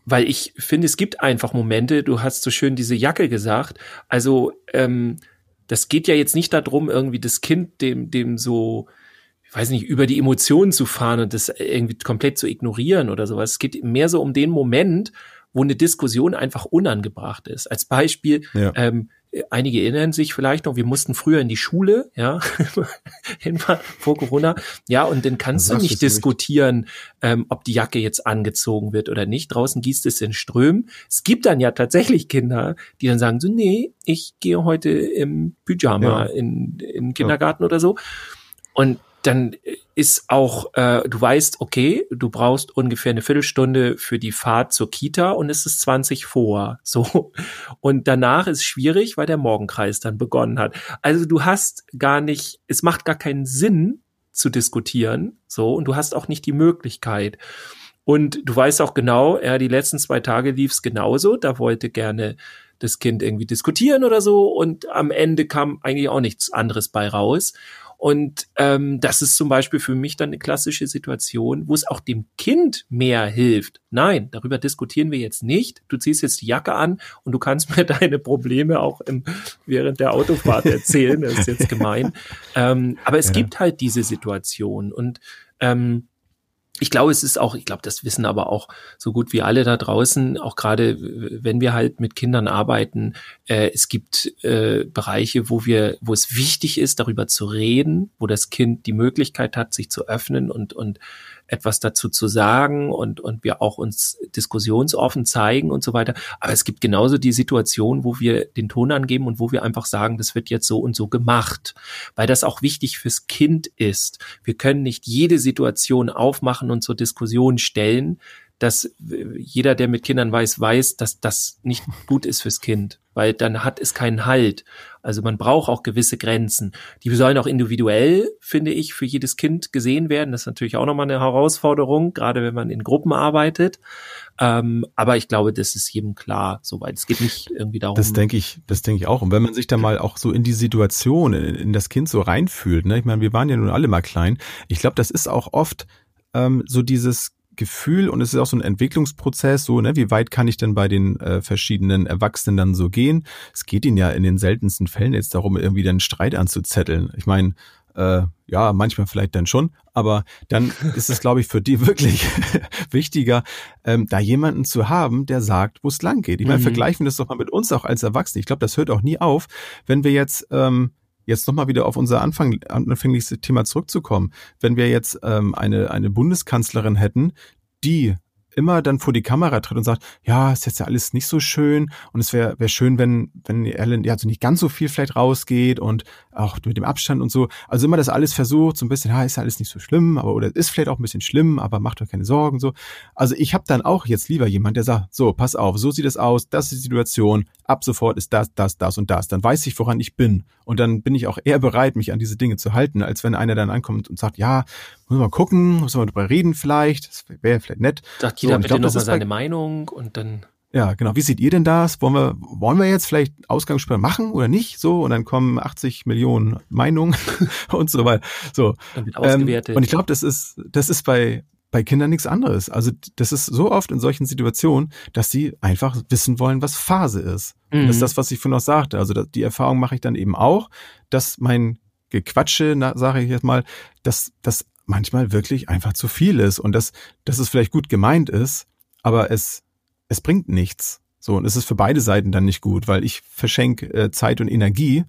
weil ich finde, es gibt einfach Momente, du hast so schön diese Jacke gesagt, also ähm, das geht ja jetzt nicht darum, irgendwie das Kind dem, dem so, ich weiß nicht, über die Emotionen zu fahren und das irgendwie komplett zu ignorieren oder sowas. Es geht mehr so um den Moment, wo eine Diskussion einfach unangebracht ist. Als Beispiel, ja. ähm, einige erinnern sich vielleicht noch, wir mussten früher in die Schule, ja, <laughs> vor Corona, ja, und dann kannst du nicht diskutieren, ähm, ob die Jacke jetzt angezogen wird oder nicht. Draußen gießt es in Strömen. Es gibt dann ja tatsächlich Kinder, die dann sagen so, nee, ich gehe heute im Pyjama ja. in, in den Kindergarten ja. oder so. Und dann ist auch, äh, du weißt, okay, du brauchst ungefähr eine Viertelstunde für die Fahrt zur Kita und es ist 20 vor. <laughs> So. Und danach ist schwierig, weil der Morgenkreis dann begonnen hat. Also du hast gar nicht, es macht gar keinen Sinn zu diskutieren. So. Und du hast auch nicht die Möglichkeit. Und du weißt auch genau, ja, die letzten zwei Tage lief es genauso. Da wollte gerne das Kind irgendwie diskutieren oder so. Und am Ende kam eigentlich auch nichts anderes bei raus. Und ähm, das ist zum Beispiel für mich dann eine klassische Situation, wo es auch dem Kind mehr hilft. Nein, darüber diskutieren wir jetzt nicht. Du ziehst jetzt die Jacke an und du kannst mir <laughs> deine Probleme auch im, während der Autofahrt erzählen. Das ist jetzt gemein. <laughs> Ähm, aber es ja. gibt halt diese Situation und ähm, ich glaube, es ist auch, ich glaube, das wissen aber auch so gut wie alle da draußen, auch gerade wenn wir halt mit Kindern arbeiten, äh, es gibt äh, Bereiche, wo wir, wo es wichtig ist, darüber zu reden, wo das Kind die Möglichkeit hat, sich zu öffnen und, und etwas dazu zu sagen und, und wir auch uns diskussionsoffen zeigen und so weiter. Aber es gibt genauso die Situation, wo wir den Ton angeben und wo wir einfach sagen, das wird jetzt so und so gemacht, weil das auch wichtig fürs Kind ist. Wir können nicht jede Situation aufmachen und zur Diskussion stellen, dass jeder, der mit Kindern weiß, weiß, dass das nicht gut ist fürs Kind, weil dann hat es keinen Halt. Also man braucht auch gewisse Grenzen. Die sollen auch individuell, finde ich, für jedes Kind gesehen werden. Das ist natürlich auch nochmal eine Herausforderung, gerade wenn man in Gruppen arbeitet. Ähm, aber ich glaube, das ist jedem klar, soweit. Es geht nicht irgendwie darum. Das denke ich, das denke ich auch. Und wenn man sich da mal auch so in die Situation, in, in das Kind so reinfühlt, ne? Ich meine, wir waren ja nun alle mal klein. Ich glaube, das ist auch oft ähm, so dieses Gefühl und es ist auch so ein Entwicklungsprozess, so, ne, wie weit kann ich denn bei den äh, verschiedenen Erwachsenen dann so gehen? Es geht ihnen ja in den seltensten Fällen jetzt darum, irgendwie dann Streit anzuzetteln. Ich meine, äh, ja, manchmal vielleicht dann schon, aber dann <laughs> ist es, glaube ich, für die wirklich <laughs> wichtiger, ähm, da jemanden zu haben, der sagt, wo es lang geht. Ich meine, mhm. vergleichen wir das doch mal mit uns auch als Erwachsene. Ich glaube, das hört auch nie auf, wenn wir jetzt ähm, jetzt nochmal wieder auf unser Anfang, anfängliches Thema zurückzukommen. Wenn wir jetzt ähm, eine, eine Bundeskanzlerin hätten, die immer dann vor die Kamera tritt und sagt, ja, ist jetzt ja alles nicht so schön und es wäre wär schön, wenn, wenn Ellen ja also nicht ganz so viel vielleicht rausgeht und auch mit dem Abstand und so. Also immer das alles versucht, so ein bisschen, ja, ist ja alles nicht so schlimm, aber oder ist vielleicht auch ein bisschen schlimm, aber macht euch keine Sorgen so. Also ich habe dann auch jetzt lieber jemand, der sagt, so, pass auf, so sieht es aus, das ist die Situation, ab sofort ist das, das, das und das. Dann weiß ich, woran ich bin. Und dann bin ich auch eher bereit, mich an diese Dinge zu halten, als wenn einer dann ankommt und sagt, ja, muss mal gucken, muss mal drüber reden vielleicht, das wäre vielleicht nett. Sagt jeder so, bitte nochmal seine Meinung und dann Ja, genau. Wie seht ihr denn das? Wollen wir, wollen wir jetzt vielleicht Ausgangssperre machen oder nicht? So, und dann kommen 80 Millionen Meinungen <laughs> und so weiter. So. Dann wird ausgewertet. Ähm, und ich glaube, das ist, das ist bei, bei Kindern nichts anderes. Also das ist so oft in solchen Situationen, dass sie einfach wissen wollen, was Phase ist. Mhm. das ist das, was ich vorhin noch sagte. Also die Erfahrung mache ich dann eben auch, dass mein Gequatsche, sage ich jetzt mal, dass das manchmal wirklich einfach zu viel ist und dass, dass es vielleicht gut gemeint ist, aber es es bringt nichts. So, und es ist für beide Seiten dann nicht gut, weil ich verschenke äh, Zeit und Energie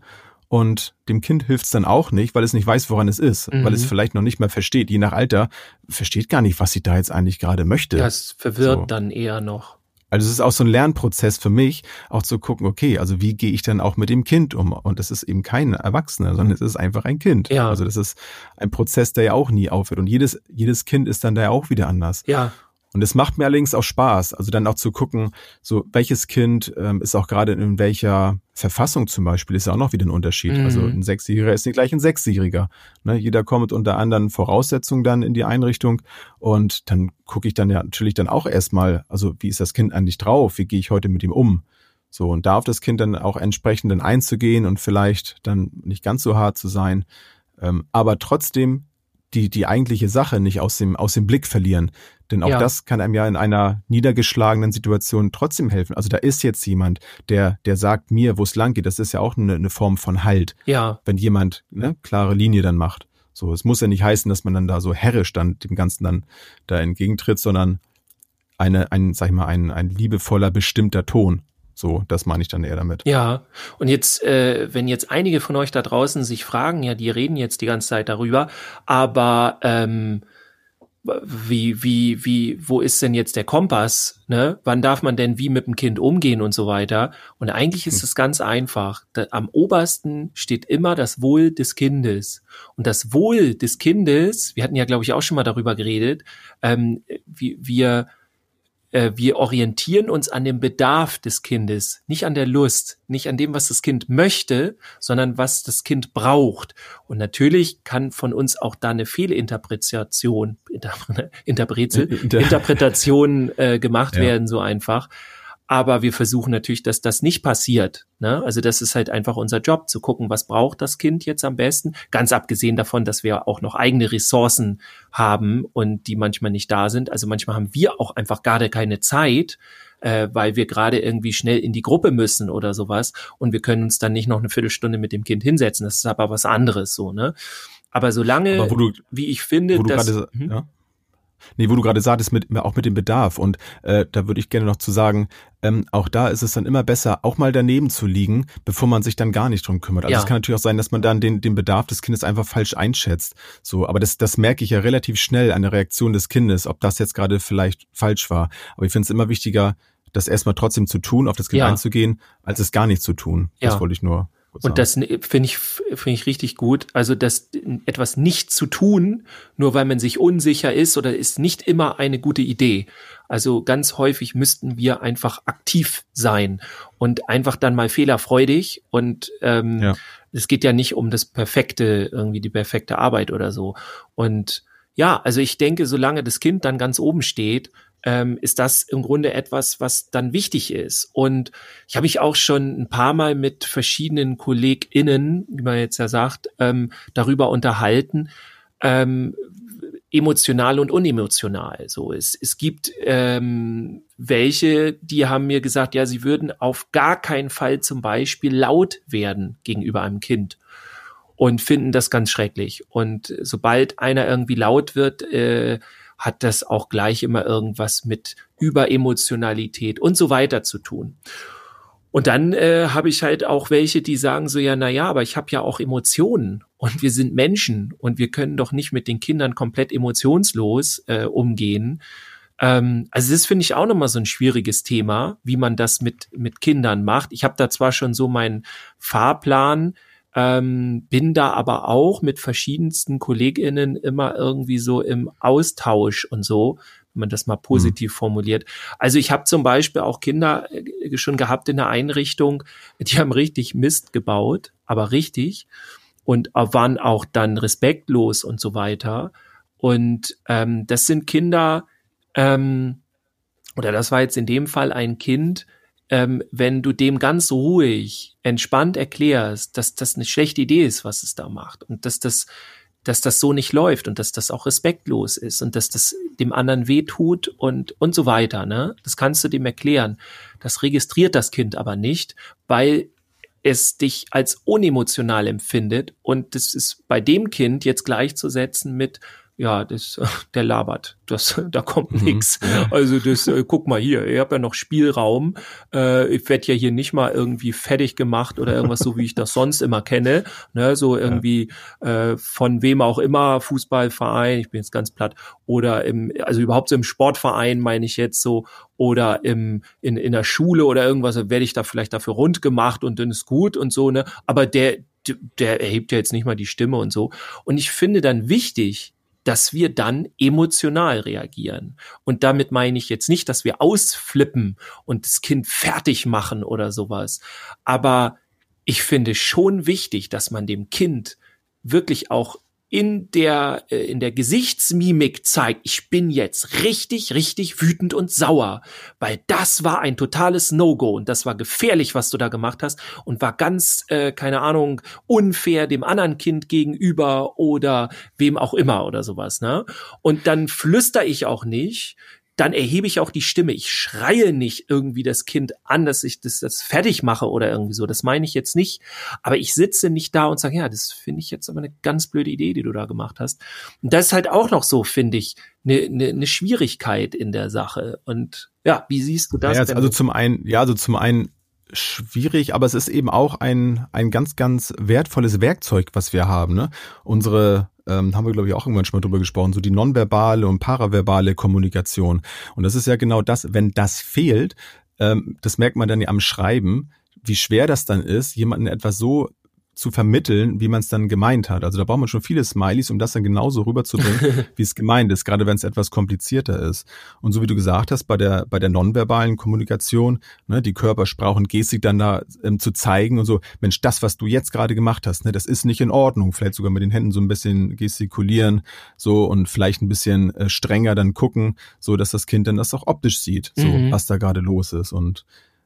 und dem Kind hilft es dann auch nicht, weil es nicht weiß, woran es ist, mhm. weil es vielleicht noch nicht mehr versteht, je nach Alter, versteht gar nicht, was sie da jetzt eigentlich gerade möchte. Das verwirrt so. dann eher noch. Also es ist auch so ein Lernprozess für mich, auch zu gucken, okay, also wie gehe ich dann auch mit dem Kind um? Und das ist eben kein Erwachsener, sondern es ist einfach ein Kind. Ja. Also das ist ein Prozess, der ja auch nie aufhört. Und jedes, jedes Kind ist dann da ja auch wieder anders. Ja. Und es macht mir allerdings auch Spaß, also dann auch zu gucken, so welches Kind ähm, ist auch gerade in welcher Verfassung zum Beispiel, ist ja auch noch wieder ein Unterschied. Mhm. Also ein Sechsjähriger ist nicht gleich ein Sechsjähriger. Ne? Jeder kommt unter anderen Voraussetzungen dann in die Einrichtung und dann gucke ich dann ja natürlich dann auch erstmal, also wie ist das Kind eigentlich drauf, wie gehe ich heute mit ihm um? So, und darf das Kind dann auch entsprechend dann einzugehen und vielleicht dann nicht ganz so hart zu sein, ähm, aber trotzdem die, die eigentliche Sache nicht aus dem, aus dem Blick verlieren. Denn auch ja. das kann einem ja in einer niedergeschlagenen Situation trotzdem helfen. Also da ist jetzt jemand, der, der sagt mir, wo es lang geht. Das ist ja auch eine, eine Form von Halt. Ja. Wenn jemand ne, klare Linie dann macht. So, es muss ja nicht heißen, dass man dann da so herrisch dann dem Ganzen dann da entgegentritt, sondern eine, ein, sag ich mal, ein, ein liebevoller, bestimmter Ton. So, das meine ich dann eher damit. Ja, und jetzt, äh, wenn jetzt einige von euch da draußen sich fragen, ja, die reden jetzt die ganze Zeit darüber, aber ähm, wie, wie, wie, wo ist denn jetzt der Kompass? Ne? Wann darf man denn wie mit dem Kind umgehen und so weiter? Und eigentlich ist hm. es ganz einfach. Da, am obersten steht immer das Wohl des Kindes. Und das Wohl des Kindes, wir hatten ja, glaube ich, auch schon mal darüber geredet, ähm, wie, wir äh, wir orientieren uns an dem Bedarf des Kindes, nicht an der Lust, nicht an dem, was das Kind möchte, sondern was das Kind braucht. Und natürlich kann von uns auch da eine Fehlinterpretation, <laughs> Interpretation, Interpretation äh, gemacht ja. werden, so einfach. Aber wir versuchen natürlich, dass das nicht passiert. Ne? Also das ist halt einfach unser Job, zu gucken, was braucht das Kind jetzt am besten. Ganz abgesehen davon, dass wir auch noch eigene Ressourcen haben und die manchmal nicht da sind. Also manchmal haben wir auch einfach gerade keine Zeit, äh, weil wir gerade irgendwie schnell in die Gruppe müssen oder sowas. Und wir können uns dann nicht noch eine Viertelstunde mit dem Kind hinsetzen. Das ist aber was anderes so, ne? Aber solange, aber du, wie ich finde, dass, grade, hm? ja? Nee, wo du gerade sagtest, mit, auch mit dem Bedarf. Und äh, da würde ich gerne noch zu sagen, ähm, auch da ist es dann immer besser, auch mal daneben zu liegen, bevor man sich dann gar nicht drum kümmert. Also ja. es kann natürlich auch sein, dass man dann den, den Bedarf des Kindes einfach falsch einschätzt. So, aber das, das merke ich ja relativ schnell an der Reaktion des Kindes, ob das jetzt gerade vielleicht falsch war. Aber ich finde es immer wichtiger, das erstmal trotzdem zu tun, auf das Kind ja. einzugehen, als es gar nicht zu tun. Das ja. wollte ich nur und das finde ich, finde ich richtig gut. Also, das etwas nicht zu tun, nur weil man sich unsicher ist oder ist nicht immer eine gute Idee. Also ganz häufig müssten wir einfach aktiv sein und einfach dann mal fehlerfreudig. Und ähm, ja. es geht ja nicht um das perfekte, irgendwie die perfekte Arbeit oder so. Und ja, also ich denke, solange das Kind dann ganz oben steht, ähm, ist das im Grunde etwas, was dann wichtig ist. Und ich habe mich auch schon ein paar Mal mit verschiedenen KollegInnen, wie man jetzt ja sagt, ähm, darüber unterhalten, ähm, emotional und unemotional. So es, es gibt ähm, welche, die haben mir gesagt, ja, sie würden auf gar keinen Fall zum Beispiel laut werden gegenüber einem Kind und finden das ganz schrecklich. Und sobald einer irgendwie laut wird, äh, hat das auch gleich immer irgendwas mit Überemotionalität und so weiter zu tun. Und dann äh, habe ich halt auch welche, die sagen so, ja, na ja, aber ich habe ja auch Emotionen und wir sind Menschen und wir können doch nicht mit den Kindern komplett emotionslos äh, umgehen. Ähm, also das finde ich auch nochmal so ein schwieriges Thema, wie man das mit, mit Kindern macht. Ich habe da zwar schon so meinen Fahrplan, ähm, bin da aber auch mit verschiedensten KollegInnen immer irgendwie so im Austausch und so, wenn man das mal positiv mhm. formuliert. Also ich habe zum Beispiel auch Kinder äh, schon gehabt in der Einrichtung, die <laughs> haben richtig Mist gebaut, aber richtig und waren auch dann respektlos und so weiter. Und ähm, das sind Kinder, ähm, oder das war jetzt in dem Fall ein Kind, ähm, wenn du dem ganz ruhig, entspannt erklärst, dass das eine schlechte Idee ist, was es da macht und dass das dass das so nicht läuft und dass das auch respektlos ist und dass das dem anderen wehtut und, und so weiter, ne? Das kannst du dem erklären. Das registriert das Kind aber nicht, weil es dich als unemotional empfindet und das ist bei dem Kind jetzt gleichzusetzen mit, ja, das, <laughs> der labert, das, <laughs> da kommt mhm. nix. Also das, äh, guck mal hier, ich habe ja noch Spielraum. Äh, ich werde ja hier nicht mal irgendwie fertig gemacht oder irgendwas so, wie ich das sonst immer kenne. Ne, so <laughs> irgendwie ja. äh, von wem auch immer, Fußballverein, ich bin jetzt ganz platt, oder im, also überhaupt so im Sportverein meine ich jetzt so, oder im, in, in der Schule oder irgendwas, werde ich da vielleicht dafür rund gemacht und dann ist gut und so, ne? Aber der, der erhebt ja jetzt nicht mal die Stimme und so. Und ich finde dann wichtig, dass wir dann emotional reagieren. Und damit meine ich jetzt nicht, dass wir ausflippen und das Kind fertig machen oder sowas. Aber ich finde schon wichtig, dass man dem Kind wirklich auch in der, äh, in der Gesichtsmimik zeigt, ich bin jetzt richtig, richtig wütend und sauer, weil das war ein totales No-Go und das war gefährlich, was du da gemacht hast und war ganz, äh, keine Ahnung, unfair dem anderen Kind gegenüber oder wem auch immer oder sowas, ne? Und dann flüster ich auch nicht, dann erhebe ich auch die Stimme. Ich schreie nicht irgendwie das Kind an, dass ich das, das fertig mache oder irgendwie so. Das meine ich jetzt nicht. Aber ich sitze nicht da und sage, ja, das finde ich jetzt aber eine ganz blöde Idee, die du da gemacht hast. Und das ist halt auch noch so, finde ich, eine, eine, eine Schwierigkeit in der Sache. Und ja, wie siehst du das? Ja, also zum einen, ja, also zum einen schwierig, aber es ist eben auch ein, ein ganz, ganz wertvolles Werkzeug, was wir haben. Ne? Unsere ähm, haben wir, glaube ich, auch irgendwann schon mal drüber gesprochen, so die nonverbale und paraverbale Kommunikation. Und das ist ja genau das, wenn das fehlt, ähm, das merkt man dann ja am Schreiben, wie schwer das dann ist, jemanden etwas so zu vermitteln, wie man es dann gemeint hat. Also da braucht man schon viele Smileys, um das dann genauso rüberzubringen, <laughs> wie es gemeint ist, gerade wenn es etwas komplizierter ist. Und so wie du gesagt hast, bei der, bei der nonverbalen Kommunikation, ne, die Körpersprache und Gestik dann da ähm, zu zeigen und so, Mensch, das, was du jetzt gerade gemacht hast, ne, das ist nicht in Ordnung. Vielleicht sogar mit den Händen so ein bisschen gestikulieren, so und vielleicht ein bisschen äh, strenger dann gucken, so dass das Kind dann das auch optisch sieht, so mhm. was da gerade los ist. Und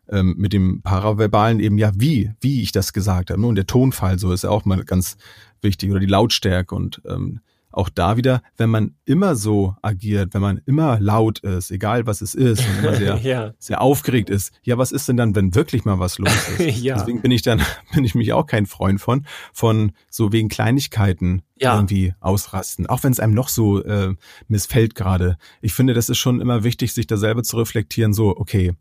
ähm, mit dem Paraverbalen eben ja, wie, wie ich das gesagt habe. Und der Tonfall so ist ja auch mal ganz wichtig oder die Lautstärke und ähm, auch da wieder, wenn man immer so agiert, wenn man immer laut ist, egal was es ist, und immer sehr, <laughs> ja. sehr aufgeregt ist, ja, was ist denn dann, wenn wirklich mal was los ist? <laughs> ja. Deswegen bin ich dann, <laughs> bin ich mich auch kein Freund von, von so wegen Kleinigkeiten ja. irgendwie ausrasten, auch wenn es einem noch so äh, missfällt gerade. Ich finde, das ist schon immer wichtig, sich da selber zu reflektieren, so, okay,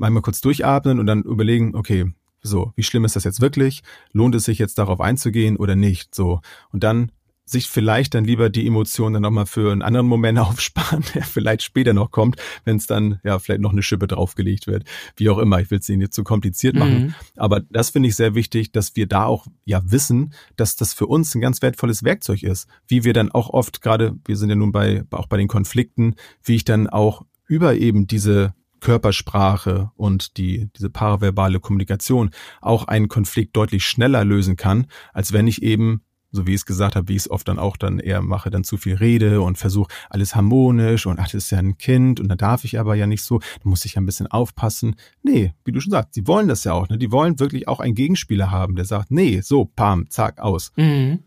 einmal kurz durchatmen und dann überlegen, okay, so, wie schlimm ist das jetzt wirklich? Lohnt es sich jetzt darauf einzugehen oder nicht? So. Und dann sich vielleicht dann lieber die Emotionen dann nochmal für einen anderen Moment <laughs> aufsparen, der vielleicht später noch kommt, wenn es dann ja vielleicht noch eine Schippe draufgelegt wird. Wie auch immer, ich will es Ihnen nicht zu kompliziert machen. Mhm. Aber das finde ich sehr wichtig, dass wir da auch ja wissen, dass das für uns ein ganz wertvolles Werkzeug ist. Wie wir dann auch oft, gerade, wir sind ja nun bei, auch bei den Konflikten, wie ich dann auch über eben diese Körpersprache und die, diese paraverbale Kommunikation auch einen Konflikt deutlich schneller lösen kann, als wenn ich eben so wie ich es gesagt habe, wie ich es oft dann auch dann eher mache, dann zu viel rede und versuche alles harmonisch und ach, das ist ja ein Kind und da darf ich aber ja nicht so, da muss ich ja ein bisschen aufpassen. Nee, wie du schon sagst, die wollen das ja auch, ne? Die wollen wirklich auch einen Gegenspieler haben, der sagt, nee, so, pam, zack, aus. Mhm.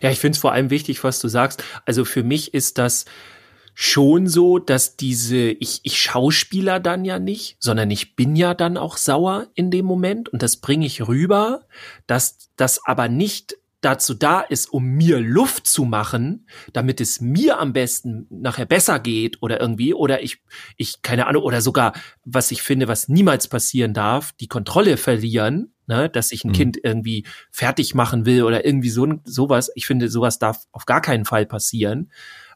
Ja, ich finde es vor allem wichtig, was du sagst. Also für mich ist das schon so, dass diese, ich, ich schauspieler dann ja nicht, sondern ich bin ja dann auch sauer in dem Moment und das bringe ich rüber, dass das aber nicht dazu da ist, um mir Luft zu machen, damit es mir am besten nachher besser geht oder irgendwie, oder ich, ich, keine Ahnung, oder sogar, was ich finde, was niemals passieren darf, die Kontrolle verlieren, ne, dass ich ein mhm. Kind irgendwie fertig machen will oder irgendwie so, sowas. Ich finde, sowas darf auf gar keinen Fall passieren.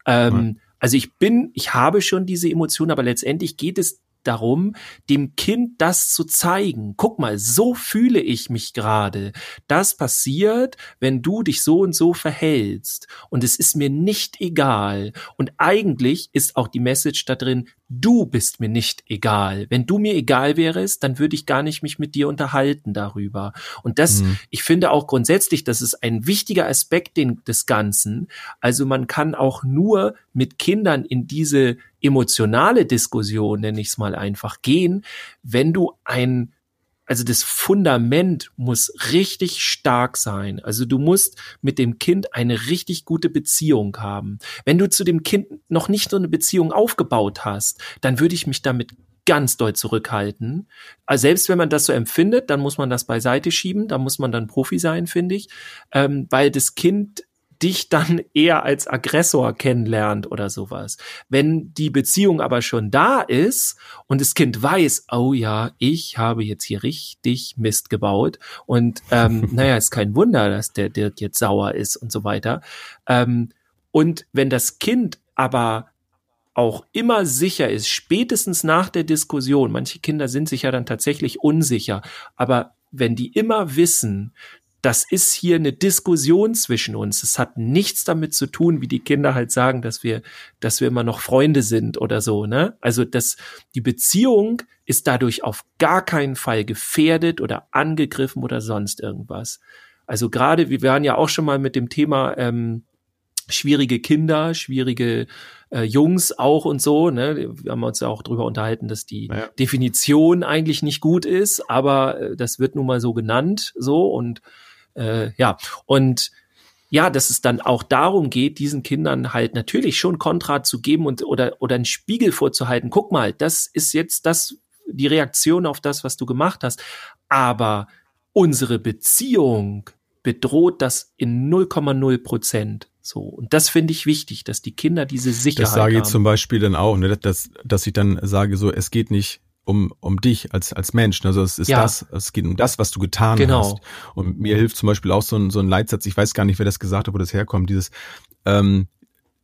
Ähm, mhm. Also ich bin, ich habe schon diese Emotion, aber letztendlich geht es darum, dem Kind das zu zeigen. Guck mal, so fühle ich mich gerade. Das passiert, wenn du dich so und so verhältst. Und es ist mir nicht egal. Und eigentlich ist auch die Message da drin, du bist mir nicht egal. Wenn du mir egal wärst, dann würde ich gar nicht mich mit dir unterhalten darüber. Und das, mhm. ich finde auch grundsätzlich, das ist ein wichtiger Aspekt des Ganzen. Also man kann auch nur mit Kindern in diese emotionale Diskussion, nenne ich es mal einfach, gehen, wenn du ein also das Fundament muss richtig stark sein. Also du musst mit dem Kind eine richtig gute Beziehung haben. Wenn du zu dem Kind noch nicht so eine Beziehung aufgebaut hast, dann würde ich mich damit ganz doll zurückhalten. Also selbst wenn man das so empfindet, dann muss man das beiseite schieben, da muss man dann Profi sein, finde ich, ähm, weil das Kind dich dann eher als Aggressor kennenlernt oder sowas. Wenn die Beziehung aber schon da ist und das Kind weiß, oh ja, ich habe jetzt hier richtig Mist gebaut und ähm, <laughs> naja, ist kein Wunder, dass der Dirk jetzt sauer ist und so weiter. Ähm, und wenn das Kind aber auch immer sicher ist, spätestens nach der Diskussion, manche Kinder sind sich ja dann tatsächlich unsicher, aber wenn die immer wissen, das ist hier eine Diskussion zwischen uns. Es hat nichts damit zu tun, wie die Kinder halt sagen, dass wir, dass wir immer noch Freunde sind oder so, ne? Also, das, die Beziehung ist dadurch auf gar keinen Fall gefährdet oder angegriffen oder sonst irgendwas. Also gerade, wir waren ja auch schon mal mit dem Thema ähm, schwierige Kinder, schwierige äh, Jungs auch und so. Ne? Wir haben uns ja auch drüber unterhalten, dass die ja. Definition eigentlich nicht gut ist, aber äh, das wird nun mal so genannt, so und äh, ja, und ja, dass es dann auch darum geht, diesen Kindern halt natürlich schon Kontra zu geben und oder oder einen Spiegel vorzuhalten. Guck mal, das ist jetzt das die Reaktion auf das, was du gemacht hast, aber unsere Beziehung bedroht das in 0,0 Prozent. So. Und das finde ich wichtig, dass die Kinder diese Sicherheit haben. Das sage ich zum Beispiel dann auch, ne, dass, dass ich dann sage, so, es geht nicht um, um dich als, als Mensch. Also es ist ja. das, es geht um das, was du getan genau. hast. Und mir hilft zum Beispiel auch so ein, so ein Leitsatz, ich weiß gar nicht, wer das gesagt hat, wo das herkommt, dieses ähm,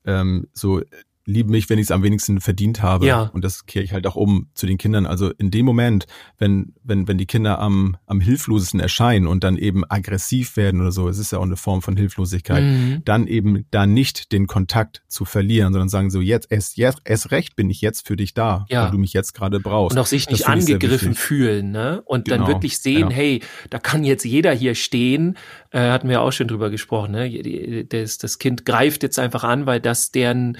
ähm, so lieben mich, wenn ich es am wenigsten verdient habe. Ja. Und das kehre ich halt auch um zu den Kindern. Also in dem Moment, wenn, wenn, wenn die Kinder am, am hilflosesten erscheinen und dann eben aggressiv werden oder so, es ist ja auch eine Form von Hilflosigkeit, mhm. dann eben da nicht den Kontakt zu verlieren, sondern sagen so, jetzt, erst, jetzt, erst recht bin ich jetzt für dich da, ja. weil du mich jetzt gerade brauchst. Und auch sich nicht angegriffen fühlen, ne? Und genau. dann wirklich sehen, ja. hey, da kann jetzt jeder hier stehen, äh, hatten wir auch schon drüber gesprochen, ne? Das, das Kind greift jetzt einfach an, weil das deren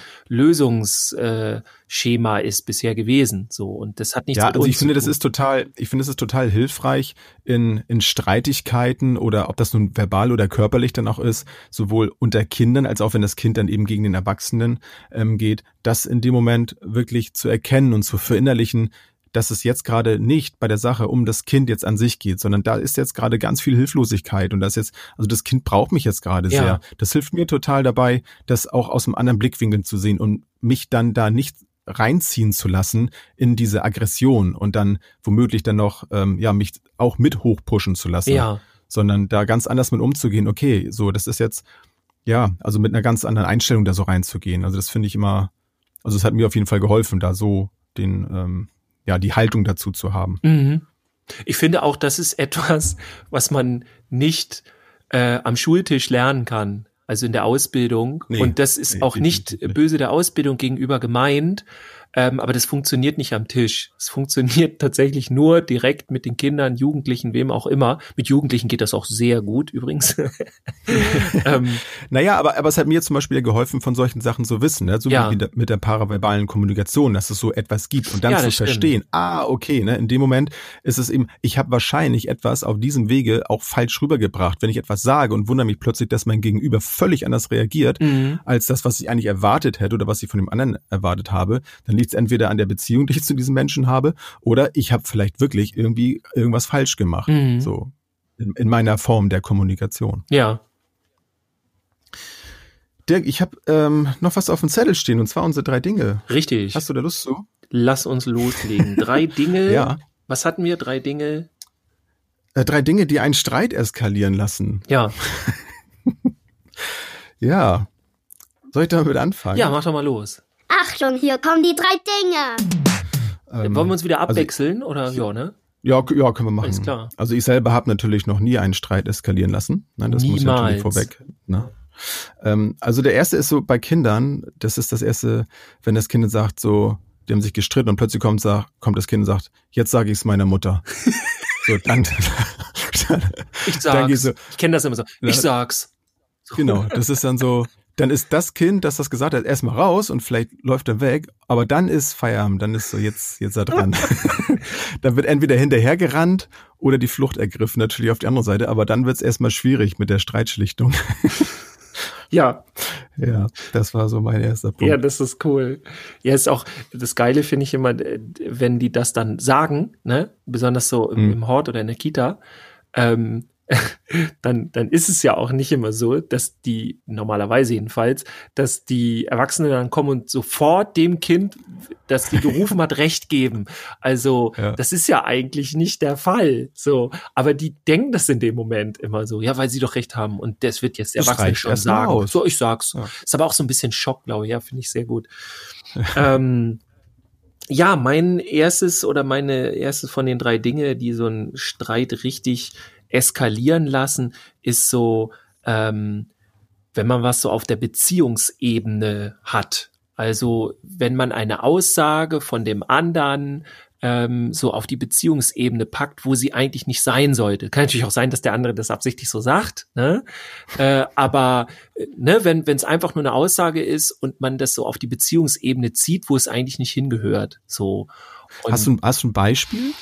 Lösungsschema äh, ist bisher gewesen. So und das hat nichts ja, also ich finde, das ist total, ich finde, es ist total hilfreich in in Streitigkeiten oder ob das nun verbal oder körperlich dann auch ist, sowohl unter Kindern als auch wenn das Kind dann eben gegen den Erwachsenen ähm, geht, das in dem Moment wirklich zu erkennen und zu verinnerlichen, dass es jetzt gerade nicht bei der Sache um das Kind jetzt an sich geht, sondern da ist jetzt gerade ganz viel Hilflosigkeit und das jetzt, also das Kind braucht mich jetzt gerade ja. sehr. Das hilft mir total dabei, das auch aus einem anderen Blickwinkel zu sehen und mich dann da nicht reinziehen zu lassen in diese Aggression und dann womöglich dann noch ähm, ja mich auch mit hochpushen zu lassen, ja. sondern da ganz anders mit umzugehen. Okay, so das ist jetzt ja also mit einer ganz anderen Einstellung da so reinzugehen. Also das finde ich immer, also es hat mir auf jeden Fall geholfen, da so den ähm, ja, die Haltung dazu zu haben. Mhm. Ich finde auch, das ist etwas, was man nicht äh, am Schultisch lernen kann, also in der Ausbildung. Nee, Und das ist nee, auch nicht böse der Ausbildung gegenüber gemeint, ähm, aber das funktioniert nicht am Tisch. Es funktioniert <laughs> tatsächlich nur direkt mit den Kindern, Jugendlichen, wem auch immer. Mit Jugendlichen geht das auch sehr gut übrigens. <laughs> ähm, naja, aber, aber es hat mir zum Beispiel geholfen, von solchen Sachen zu wissen, ne? so ja. wie mit der paraverbalen Kommunikation, dass es so etwas gibt und dann ja, zu verstehen, stimmt. ah, okay, ne? in dem Moment ist es eben, ich habe wahrscheinlich etwas auf diesem Wege auch falsch rübergebracht, wenn ich etwas sage und wundere mich plötzlich, dass mein Gegenüber völlig anders reagiert, mhm. als das, was ich eigentlich erwartet hätte oder was ich von dem anderen erwartet habe, dann liegt es entweder an der Beziehung, die ich zu diesem Menschen habe, oder ich habe vielleicht wirklich irgendwie irgendwas falsch gemacht. Mhm. So in, in, meiner Form der Kommunikation. Ja. Dirk, ich habe ähm, noch was auf dem Zettel stehen und zwar unsere drei Dinge. Richtig. Hast du da Lust zu? Lass uns loslegen. Drei <laughs> Dinge. ja. Was hatten wir? Drei Dinge. Äh, drei Dinge, die einen Streit eskalieren lassen. Ja. <laughs> ja. Soll ich damit anfangen? Ja, mach doch mal los. Achtung, hier kommen die drei Dinge. Ähm, Wollen wir uns wieder also abwechseln also, oder ja, ne? Ja, ja, können wir machen. Alles klar. Also ich selber habe natürlich noch nie einen Streit eskalieren lassen. Nein, das Niemals. muss natürlich vorweg. Ne? Ähm, also der erste ist so bei Kindern, das ist das erste, wenn das Kind sagt so, die haben sich gestritten und plötzlich kommt, sagt, kommt das Kind und sagt, jetzt sage ich es meiner Mutter. <laughs> so, dann, dann ich sag's. So, ich kenne das immer so. Ich sag's. So. Genau, das ist dann so, dann ist das Kind, das das gesagt hat, erstmal raus und vielleicht läuft er weg, aber dann ist Feierabend, dann ist so, jetzt, jetzt er dran. <laughs> <laughs> dann wird entweder hinterhergerannt oder die Flucht ergriffen, natürlich auf die andere Seite, aber dann wird es erstmal schwierig mit der Streitschlichtung. <laughs> ja. Ja, das war so mein erster Punkt. Ja, das ist cool. Ja, ist auch, das Geile finde ich immer, wenn die das dann sagen, ne, besonders so im, mhm. im Hort oder in der Kita, ähm, <laughs> dann, dann ist es ja auch nicht immer so, dass die, normalerweise jedenfalls, dass die Erwachsenen dann kommen und sofort dem Kind, das die gerufen hat, <laughs> Recht geben. Also, ja. das ist ja eigentlich nicht der Fall. So, aber die denken das in dem Moment immer so, ja, weil sie doch Recht haben und das wird jetzt der Erwachsene schon sagen. Aus. So, ich sag's. Ja. Ist aber auch so ein bisschen Schock, glaube ich. Ja, finde ich sehr gut. <laughs> ähm, ja, mein erstes oder meine erstes von den drei Dinge, die so einen Streit richtig eskalieren lassen, ist so, ähm, wenn man was so auf der Beziehungsebene hat. Also wenn man eine Aussage von dem anderen ähm, so auf die Beziehungsebene packt, wo sie eigentlich nicht sein sollte. Kann natürlich auch sein, dass der andere das absichtlich so sagt, ne? äh, aber ne, wenn es einfach nur eine Aussage ist und man das so auf die Beziehungsebene zieht, wo es eigentlich nicht hingehört. So. Hast du hast du ein Beispiel?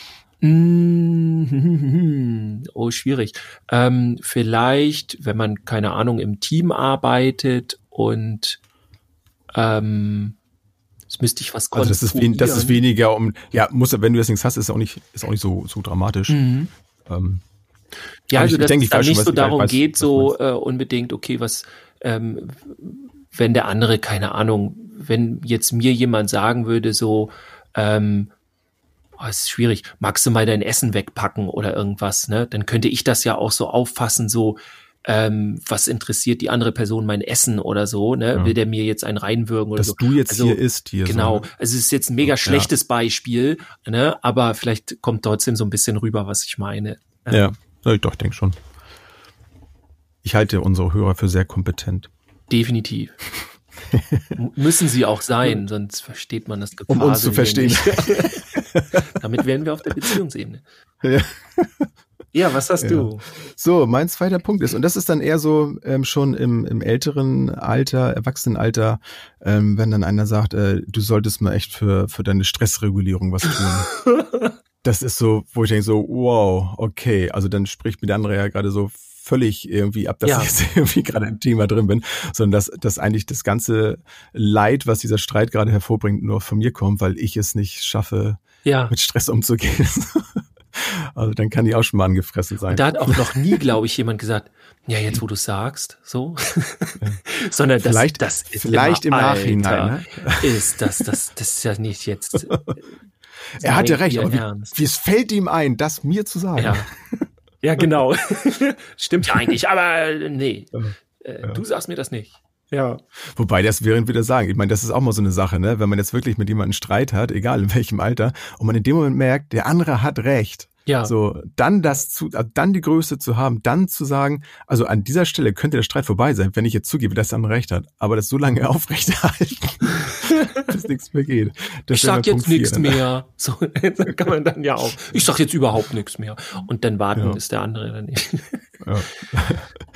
Oh, schwierig. Ähm, vielleicht, wenn man, keine Ahnung, im Team arbeitet und ähm, das müsste ich was Also das ist, das ist weniger um, ja, muss, wenn du das nichts hast, ist auch nicht, ist auch nicht so, so dramatisch. Mhm. Ähm, ja, also ich, dass denke, es dann nicht schon, so darum weiß, geht, so äh, unbedingt, okay, was, ähm, wenn der andere, keine Ahnung, wenn jetzt mir jemand sagen würde, so, ähm, oh, ist schwierig, magst du mal dein Essen wegpacken oder irgendwas, ne? Dann könnte ich das ja auch so auffassen, so, ähm, was interessiert die andere Person mein Essen oder so, ne? Ja. Will der mir jetzt einen reinwürgen oder Dass so? du jetzt also, hier isst hier. Genau. So. Ne? Also es ist jetzt ein mega schlechtes ja. Beispiel, ne? Aber vielleicht kommt trotzdem so ein bisschen rüber, was ich meine. Ja, ja doch, ich denke schon. Ich halte unsere Hörer für sehr kompetent. Definitiv. <laughs> Müssen sie auch sein, sonst versteht man das Gefasel Um uns zu verstehen. <laughs> Damit wären wir auf der Beziehungsebene. Ja. Ja, was hast ja. du? So, mein zweiter Punkt ist, und das ist dann eher so ähm, schon im, im älteren Alter, Erwachsenenalter, ähm, wenn dann einer sagt, äh, du solltest mal echt für, für deine Stressregulierung was tun. <laughs> das ist so, wo ich denke so, wow, okay, also dann spricht mir der andere ja gerade so völlig irgendwie ab, dass ja. ich jetzt <laughs> irgendwie gerade im Thema drin bin, sondern dass, dass eigentlich das ganze Leid, was dieser Streit gerade hervorbringt, nur von mir kommt, weil ich es nicht schaffe, ja. mit Stress umzugehen. <laughs> Also dann kann die auch schon mal angefressen sein. Und da hat auch noch nie, glaube ich, jemand gesagt, ja, jetzt wo du sagst, so. Ja. <laughs> Sondern das, vielleicht, das ist vielleicht immer, im Nachhinein. Ne? Ist das, das, das ist ja nicht jetzt. er hatte recht, aber wie, wie es fällt ihm ein, das mir zu sagen. Ja. Ja, <laughs> genau. <laughs> Stimmt ja eigentlich, aber äh, nee. Äh, ja. Du sagst mir das nicht. Ja. Wobei, das während wieder sagen, ich meine, das ist auch mal so eine Sache, ne? Wenn man jetzt wirklich mit jemandem Streit hat, egal in welchem Alter, und man in dem Moment merkt, der andere hat recht, ja. So, dann das zu, äh, dann die Größe zu haben, dann zu sagen, also an dieser Stelle könnte der Streit vorbei sein, wenn ich jetzt zugebe, dass der andere recht hat, aber das so lange <laughs> aufrechterhalten, dass <laughs> nichts mehr geht. Das ich sag jetzt nichts mehr. So <laughs> kann man dann ja auch. Ich sag jetzt überhaupt nichts mehr. Und dann warten, ja. bis der andere dann nicht. ja.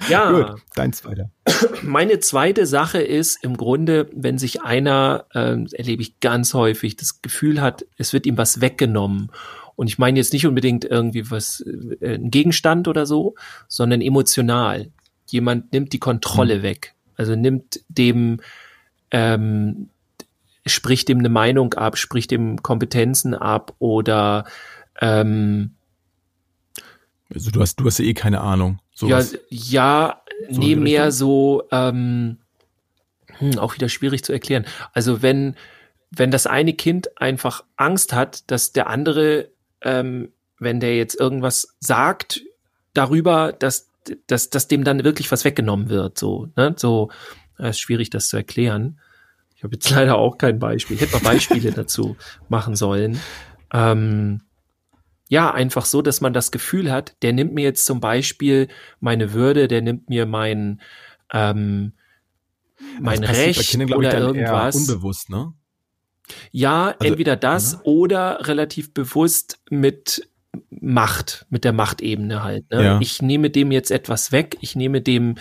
ja. Gut, dein zweiter. <clears throat> Meine zweite Sache ist im Grunde, wenn sich einer, äh, erlebe ich ganz häufig, das Gefühl hat, es wird ihm was weggenommen und ich meine jetzt nicht unbedingt irgendwie was, äh, ein Gegenstand oder so, sondern emotional. Jemand nimmt die Kontrolle mhm. weg. Also nimmt dem, ähm, spricht dem eine Meinung ab, spricht dem Kompetenzen ab oder ähm, also du hast, du hast ja eh keine Ahnung. Sowas. Ja, ja, so nee, mehr so, ähm, hm, auch wieder schwierig zu erklären. Also wenn, wenn das eine Kind einfach Angst hat, dass der andere ähm, wenn der jetzt irgendwas sagt darüber, dass, dass, dass dem dann wirklich was weggenommen wird. So, ne? so äh, ist schwierig, das zu erklären. Ich habe jetzt <laughs> leider auch kein Beispiel. Ich hätte mal Beispiele dazu machen sollen. Ähm, ja, einfach so, dass man das Gefühl hat, der nimmt mir jetzt zum Beispiel meine Würde, der nimmt mir mein, ähm, mein Recht oder irgendwas. unbewusst, ne? Ja, also, entweder das ja. oder relativ bewusst mit Macht, mit der Machtebene halt. Ne? Ja. Ich nehme dem jetzt etwas weg, ich nehme dem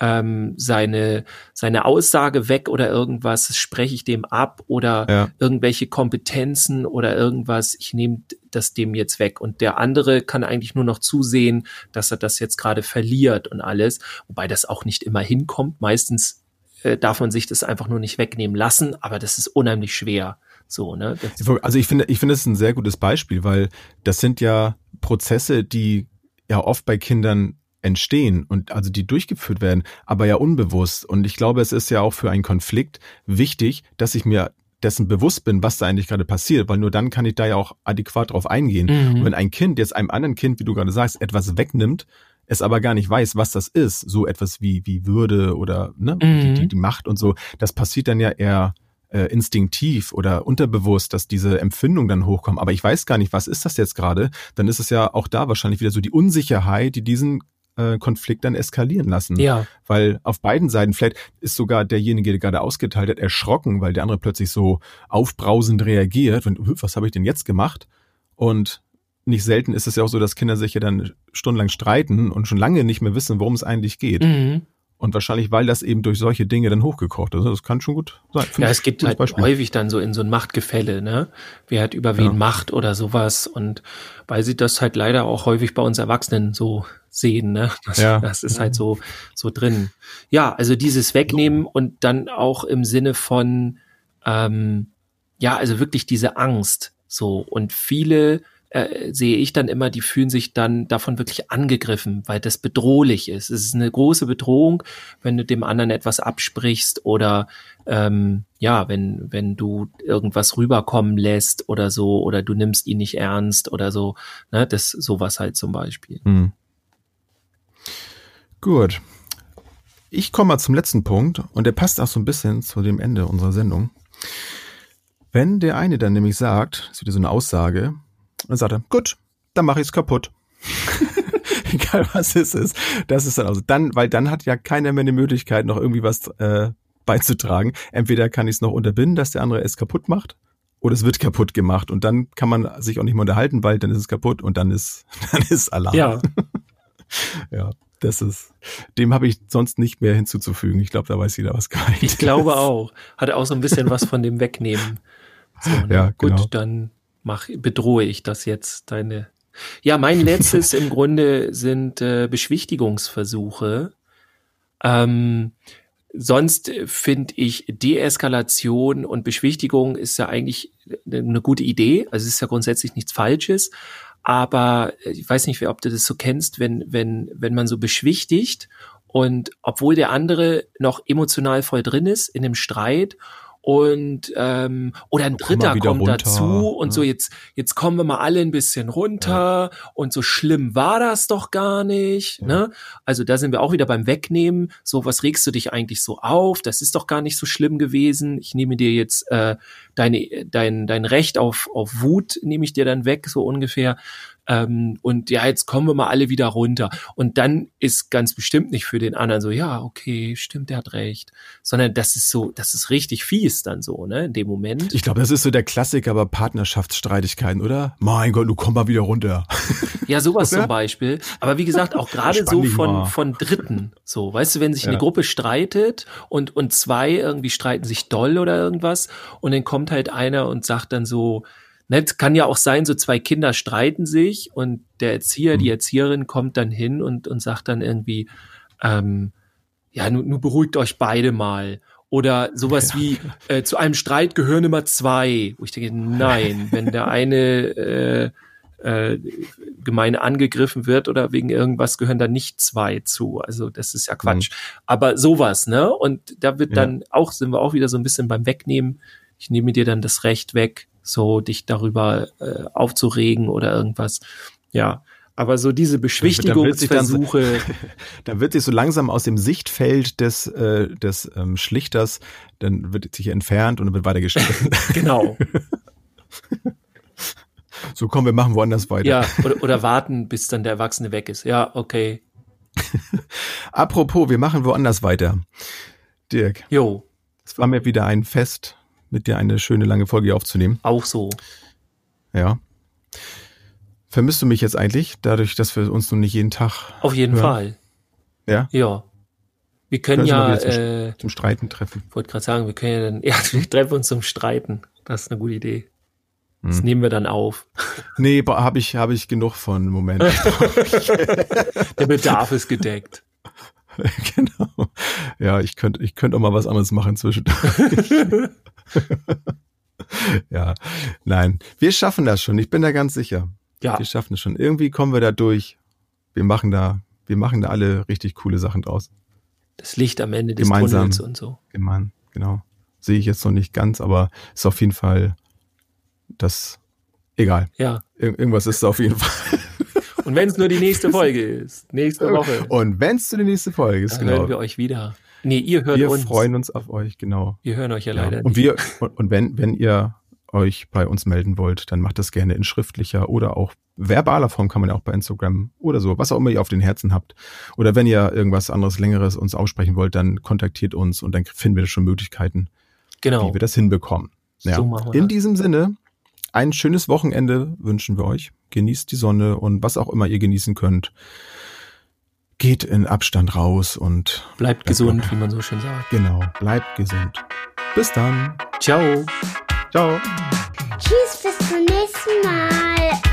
ähm, seine, seine Aussage weg oder irgendwas, spreche ich dem ab oder ja. irgendwelche Kompetenzen oder irgendwas, ich nehme das dem jetzt weg. Und der andere kann eigentlich nur noch zusehen, dass er das jetzt gerade verliert und alles, wobei das auch nicht immer hinkommt. Meistens äh, darf man sich das einfach nur nicht wegnehmen lassen, aber das ist unheimlich schwer. So, ne? also ich finde, ich finde es ein sehr gutes Beispiel, weil das sind ja Prozesse, die ja oft bei Kindern entstehen und also die durchgeführt werden, aber ja unbewusst. Und ich glaube, es ist ja auch für einen Konflikt wichtig, dass ich mir dessen bewusst bin, was da eigentlich gerade passiert, weil nur dann kann ich da ja auch adäquat drauf eingehen. Mhm. Und wenn ein Kind jetzt einem anderen Kind, wie du gerade sagst, etwas wegnimmt, es aber gar nicht weiß, was das ist, so etwas wie, wie Würde oder ne, mhm. die, die Macht und so, das passiert dann ja eher äh, instinktiv oder unterbewusst, dass diese Empfindungen dann hochkommen. Aber ich weiß gar nicht, was ist das jetzt gerade? Dann ist es ja auch da wahrscheinlich wieder so die Unsicherheit, die diesen äh, Konflikt dann eskalieren lassen. Ja. Weil auf beiden Seiten, vielleicht ist sogar derjenige, der gerade ausgeteilt hat, erschrocken, weil der andere plötzlich so aufbrausend reagiert. Und, was habe ich denn jetzt gemacht? Und nicht selten ist es ja auch so, dass Kinder sich ja dann stundenlang streiten und schon lange nicht mehr wissen, worum es eigentlich geht. Mhm. Und wahrscheinlich, weil das eben durch solche Dinge dann hochgekocht ist. Das kann schon gut sein. Ja, es gibt halt Beispiel. häufig dann so in so ein Machtgefälle, ne? Wer hat über wen ja. Macht oder sowas. Und weil sie das halt leider auch häufig bei uns Erwachsenen so sehen, ne? Das, ja. das ist halt so, so drin. Ja, also dieses Wegnehmen und dann auch im Sinne von, ähm, ja, also wirklich diese Angst. So. Und viele äh, sehe ich dann immer, die fühlen sich dann davon wirklich angegriffen, weil das bedrohlich ist. Es ist eine große Bedrohung, wenn du dem anderen etwas absprichst oder ähm, ja, wenn, wenn du irgendwas rüberkommen lässt oder so, oder du nimmst ihn nicht ernst oder so, ne, das sowas halt zum Beispiel. Hm. Gut. Ich komme mal zum letzten Punkt und der passt auch so ein bisschen zu dem Ende unserer Sendung. Wenn der eine dann nämlich sagt, das ist wieder so eine Aussage, und sagt er, gut, dann mache ich es kaputt. <laughs> Egal was es ist. Das ist dann also dann, weil dann hat ja keiner mehr die Möglichkeit, noch irgendwie was äh, beizutragen. Entweder kann ich es noch unterbinden, dass der andere es kaputt macht, oder es wird kaputt gemacht und dann kann man sich auch nicht mehr unterhalten, weil dann ist es kaputt und dann ist <laughs> dann ist Alarm. Ja. <laughs> ja, das ist dem habe ich sonst nicht mehr hinzuzufügen. Ich glaube, da weiß jeder was gemeint. Ich glaube auch. Hat auch so ein bisschen was von dem wegnehmen. So, ne? Ja, genau. Gut, dann mach, bedrohe ich das jetzt, deine. Ja, mein letztes im Grunde sind äh, Beschwichtigungsversuche. Ähm, sonst finde ich Deeskalation und Beschwichtigung ist ja eigentlich eine gute Idee. Also es ist ja grundsätzlich nichts Falsches. Aber ich weiß nicht, ob du das so kennst, wenn, wenn, wenn man so beschwichtigt und obwohl der andere noch emotional voll drin ist in dem Streit und ähm, oder ein Dritter kommt runter, dazu und ja. so jetzt jetzt kommen wir mal alle ein bisschen runter ja. und so schlimm war das doch gar nicht, ja. ne? Also da sind wir auch wieder beim Wegnehmen. So was regst du dich eigentlich so auf? Das ist doch gar nicht so schlimm gewesen. Ich nehme dir jetzt äh, deine dein dein Recht auf auf Wut nehme ich dir dann weg so ungefähr. Ähm, und ja, jetzt kommen wir mal alle wieder runter. Und dann ist ganz bestimmt nicht für den anderen so, ja, okay, stimmt, der hat recht. Sondern das ist so, das ist richtig fies dann so, ne, in dem Moment. Ich glaube, das ist so der Klassiker bei Partnerschaftsstreitigkeiten, oder? Mein Gott, du komm mal wieder runter. Ja, sowas <laughs> zum Beispiel. Aber wie gesagt, auch <laughs> gerade so von, von Dritten. So, weißt du, wenn sich ja. eine Gruppe streitet und, und zwei irgendwie streiten sich doll oder irgendwas und dann kommt halt einer und sagt dann so, ne, es kann ja auch sein, so zwei Kinder streiten sich und der Erzieher, mhm. die Erzieherin kommt dann hin und, und sagt dann irgendwie, ähm, ja, nun, nun beruhigt euch beide mal. Oder sowas ja. wie, äh, zu einem Streit gehören immer zwei. Wo ich denke, nein, wenn der eine äh, äh, Gemeinde angegriffen wird oder wegen irgendwas gehören da nicht zwei zu. Also das ist ja Quatsch. Mhm. Aber sowas, ne? Und da wird ja. dann auch, sind wir auch wieder so ein bisschen beim Wegnehmen. Ich nehme dir dann das Recht weg, so dich darüber äh, aufzuregen oder irgendwas. Ja, aber so diese Beschwichtigungsversuche. Da <laughs> wird sich so langsam aus dem Sichtfeld des, äh, des ähm, Schlichters, dann wird sich entfernt und dann wird weiter gestritten. <laughs> genau. <laughs> So komm, wir machen woanders weiter. Ja, oder, oder warten, bis dann der Erwachsene weg ist. Ja, okay. Apropos, wir machen woanders weiter. Dirk. Jo. Es war mir wieder ein Fest, mit dir eine schöne lange Folge aufzunehmen. Auch so. Ja. Vermisst du mich jetzt eigentlich, dadurch, dass wir uns nun nicht jeden Tag. Auf jeden hören? Fall. Ja. Ja. Wir können Können ja, zum, äh, zum Streiten treffen. wollte gerade sagen, wir können ja dann, <laughs> ja, wir treffen uns zum Streiten. Das ist eine gute Idee. Das Hm. nehmen wir dann auf. Nee, habe ich, hab ich genug von im Moment. <laughs> <laughs> Der Bedarf ist gedeckt. <laughs> genau. Ja, ich könnte ich könnte auch mal was anderes machen zwischendurch. <laughs> ja, nein. Wir schaffen das schon. Ich bin da ganz sicher. Ja, Wir schaffen es schon. Irgendwie kommen wir da durch. Wir machen da, wir machen da alle richtig coole Sachen draus. das Licht am Ende des Gemeinsam. Tunnels und so. Gemein, genau. Sehe ich jetzt noch nicht ganz, aber ist auf jeden Fall das, egal. Ja. Ir irgendwas ist da auf jeden Fall. Und wenn es nur die nächste Folge ist, nächste Woche, Und wenn es zu der nächsten Folge ist, dann genau. hören wir euch wieder. Nee, ihr hört wir uns. freuen uns auf euch, genau. Wir hören euch ja, Ja. leider Und nicht. wir und, und wenn wenn ihr euch bei uns melden wollt, dann macht das gerne in schriftlicher oder auch verbaler Form kann man ja auch bei Instagram oder so, was auch immer ihr auf den Herzen habt. Oder wenn ihr irgendwas anderes längeres uns aussprechen wollt, dann kontaktiert uns und dann finden wir schon Möglichkeiten, genau. wie wir das hinbekommen. Ja. So machen wir in das. diesem Sinne ein schönes Wochenende wünschen wir euch. Genießt die Sonne und was auch immer ihr genießen könnt. Geht in Abstand raus und Bleibt gesund, wie man so schön sagt. genau, bleibt gesund. Bis dann. Ciao. Ciao. Tschüss, bis zum nächsten Mal.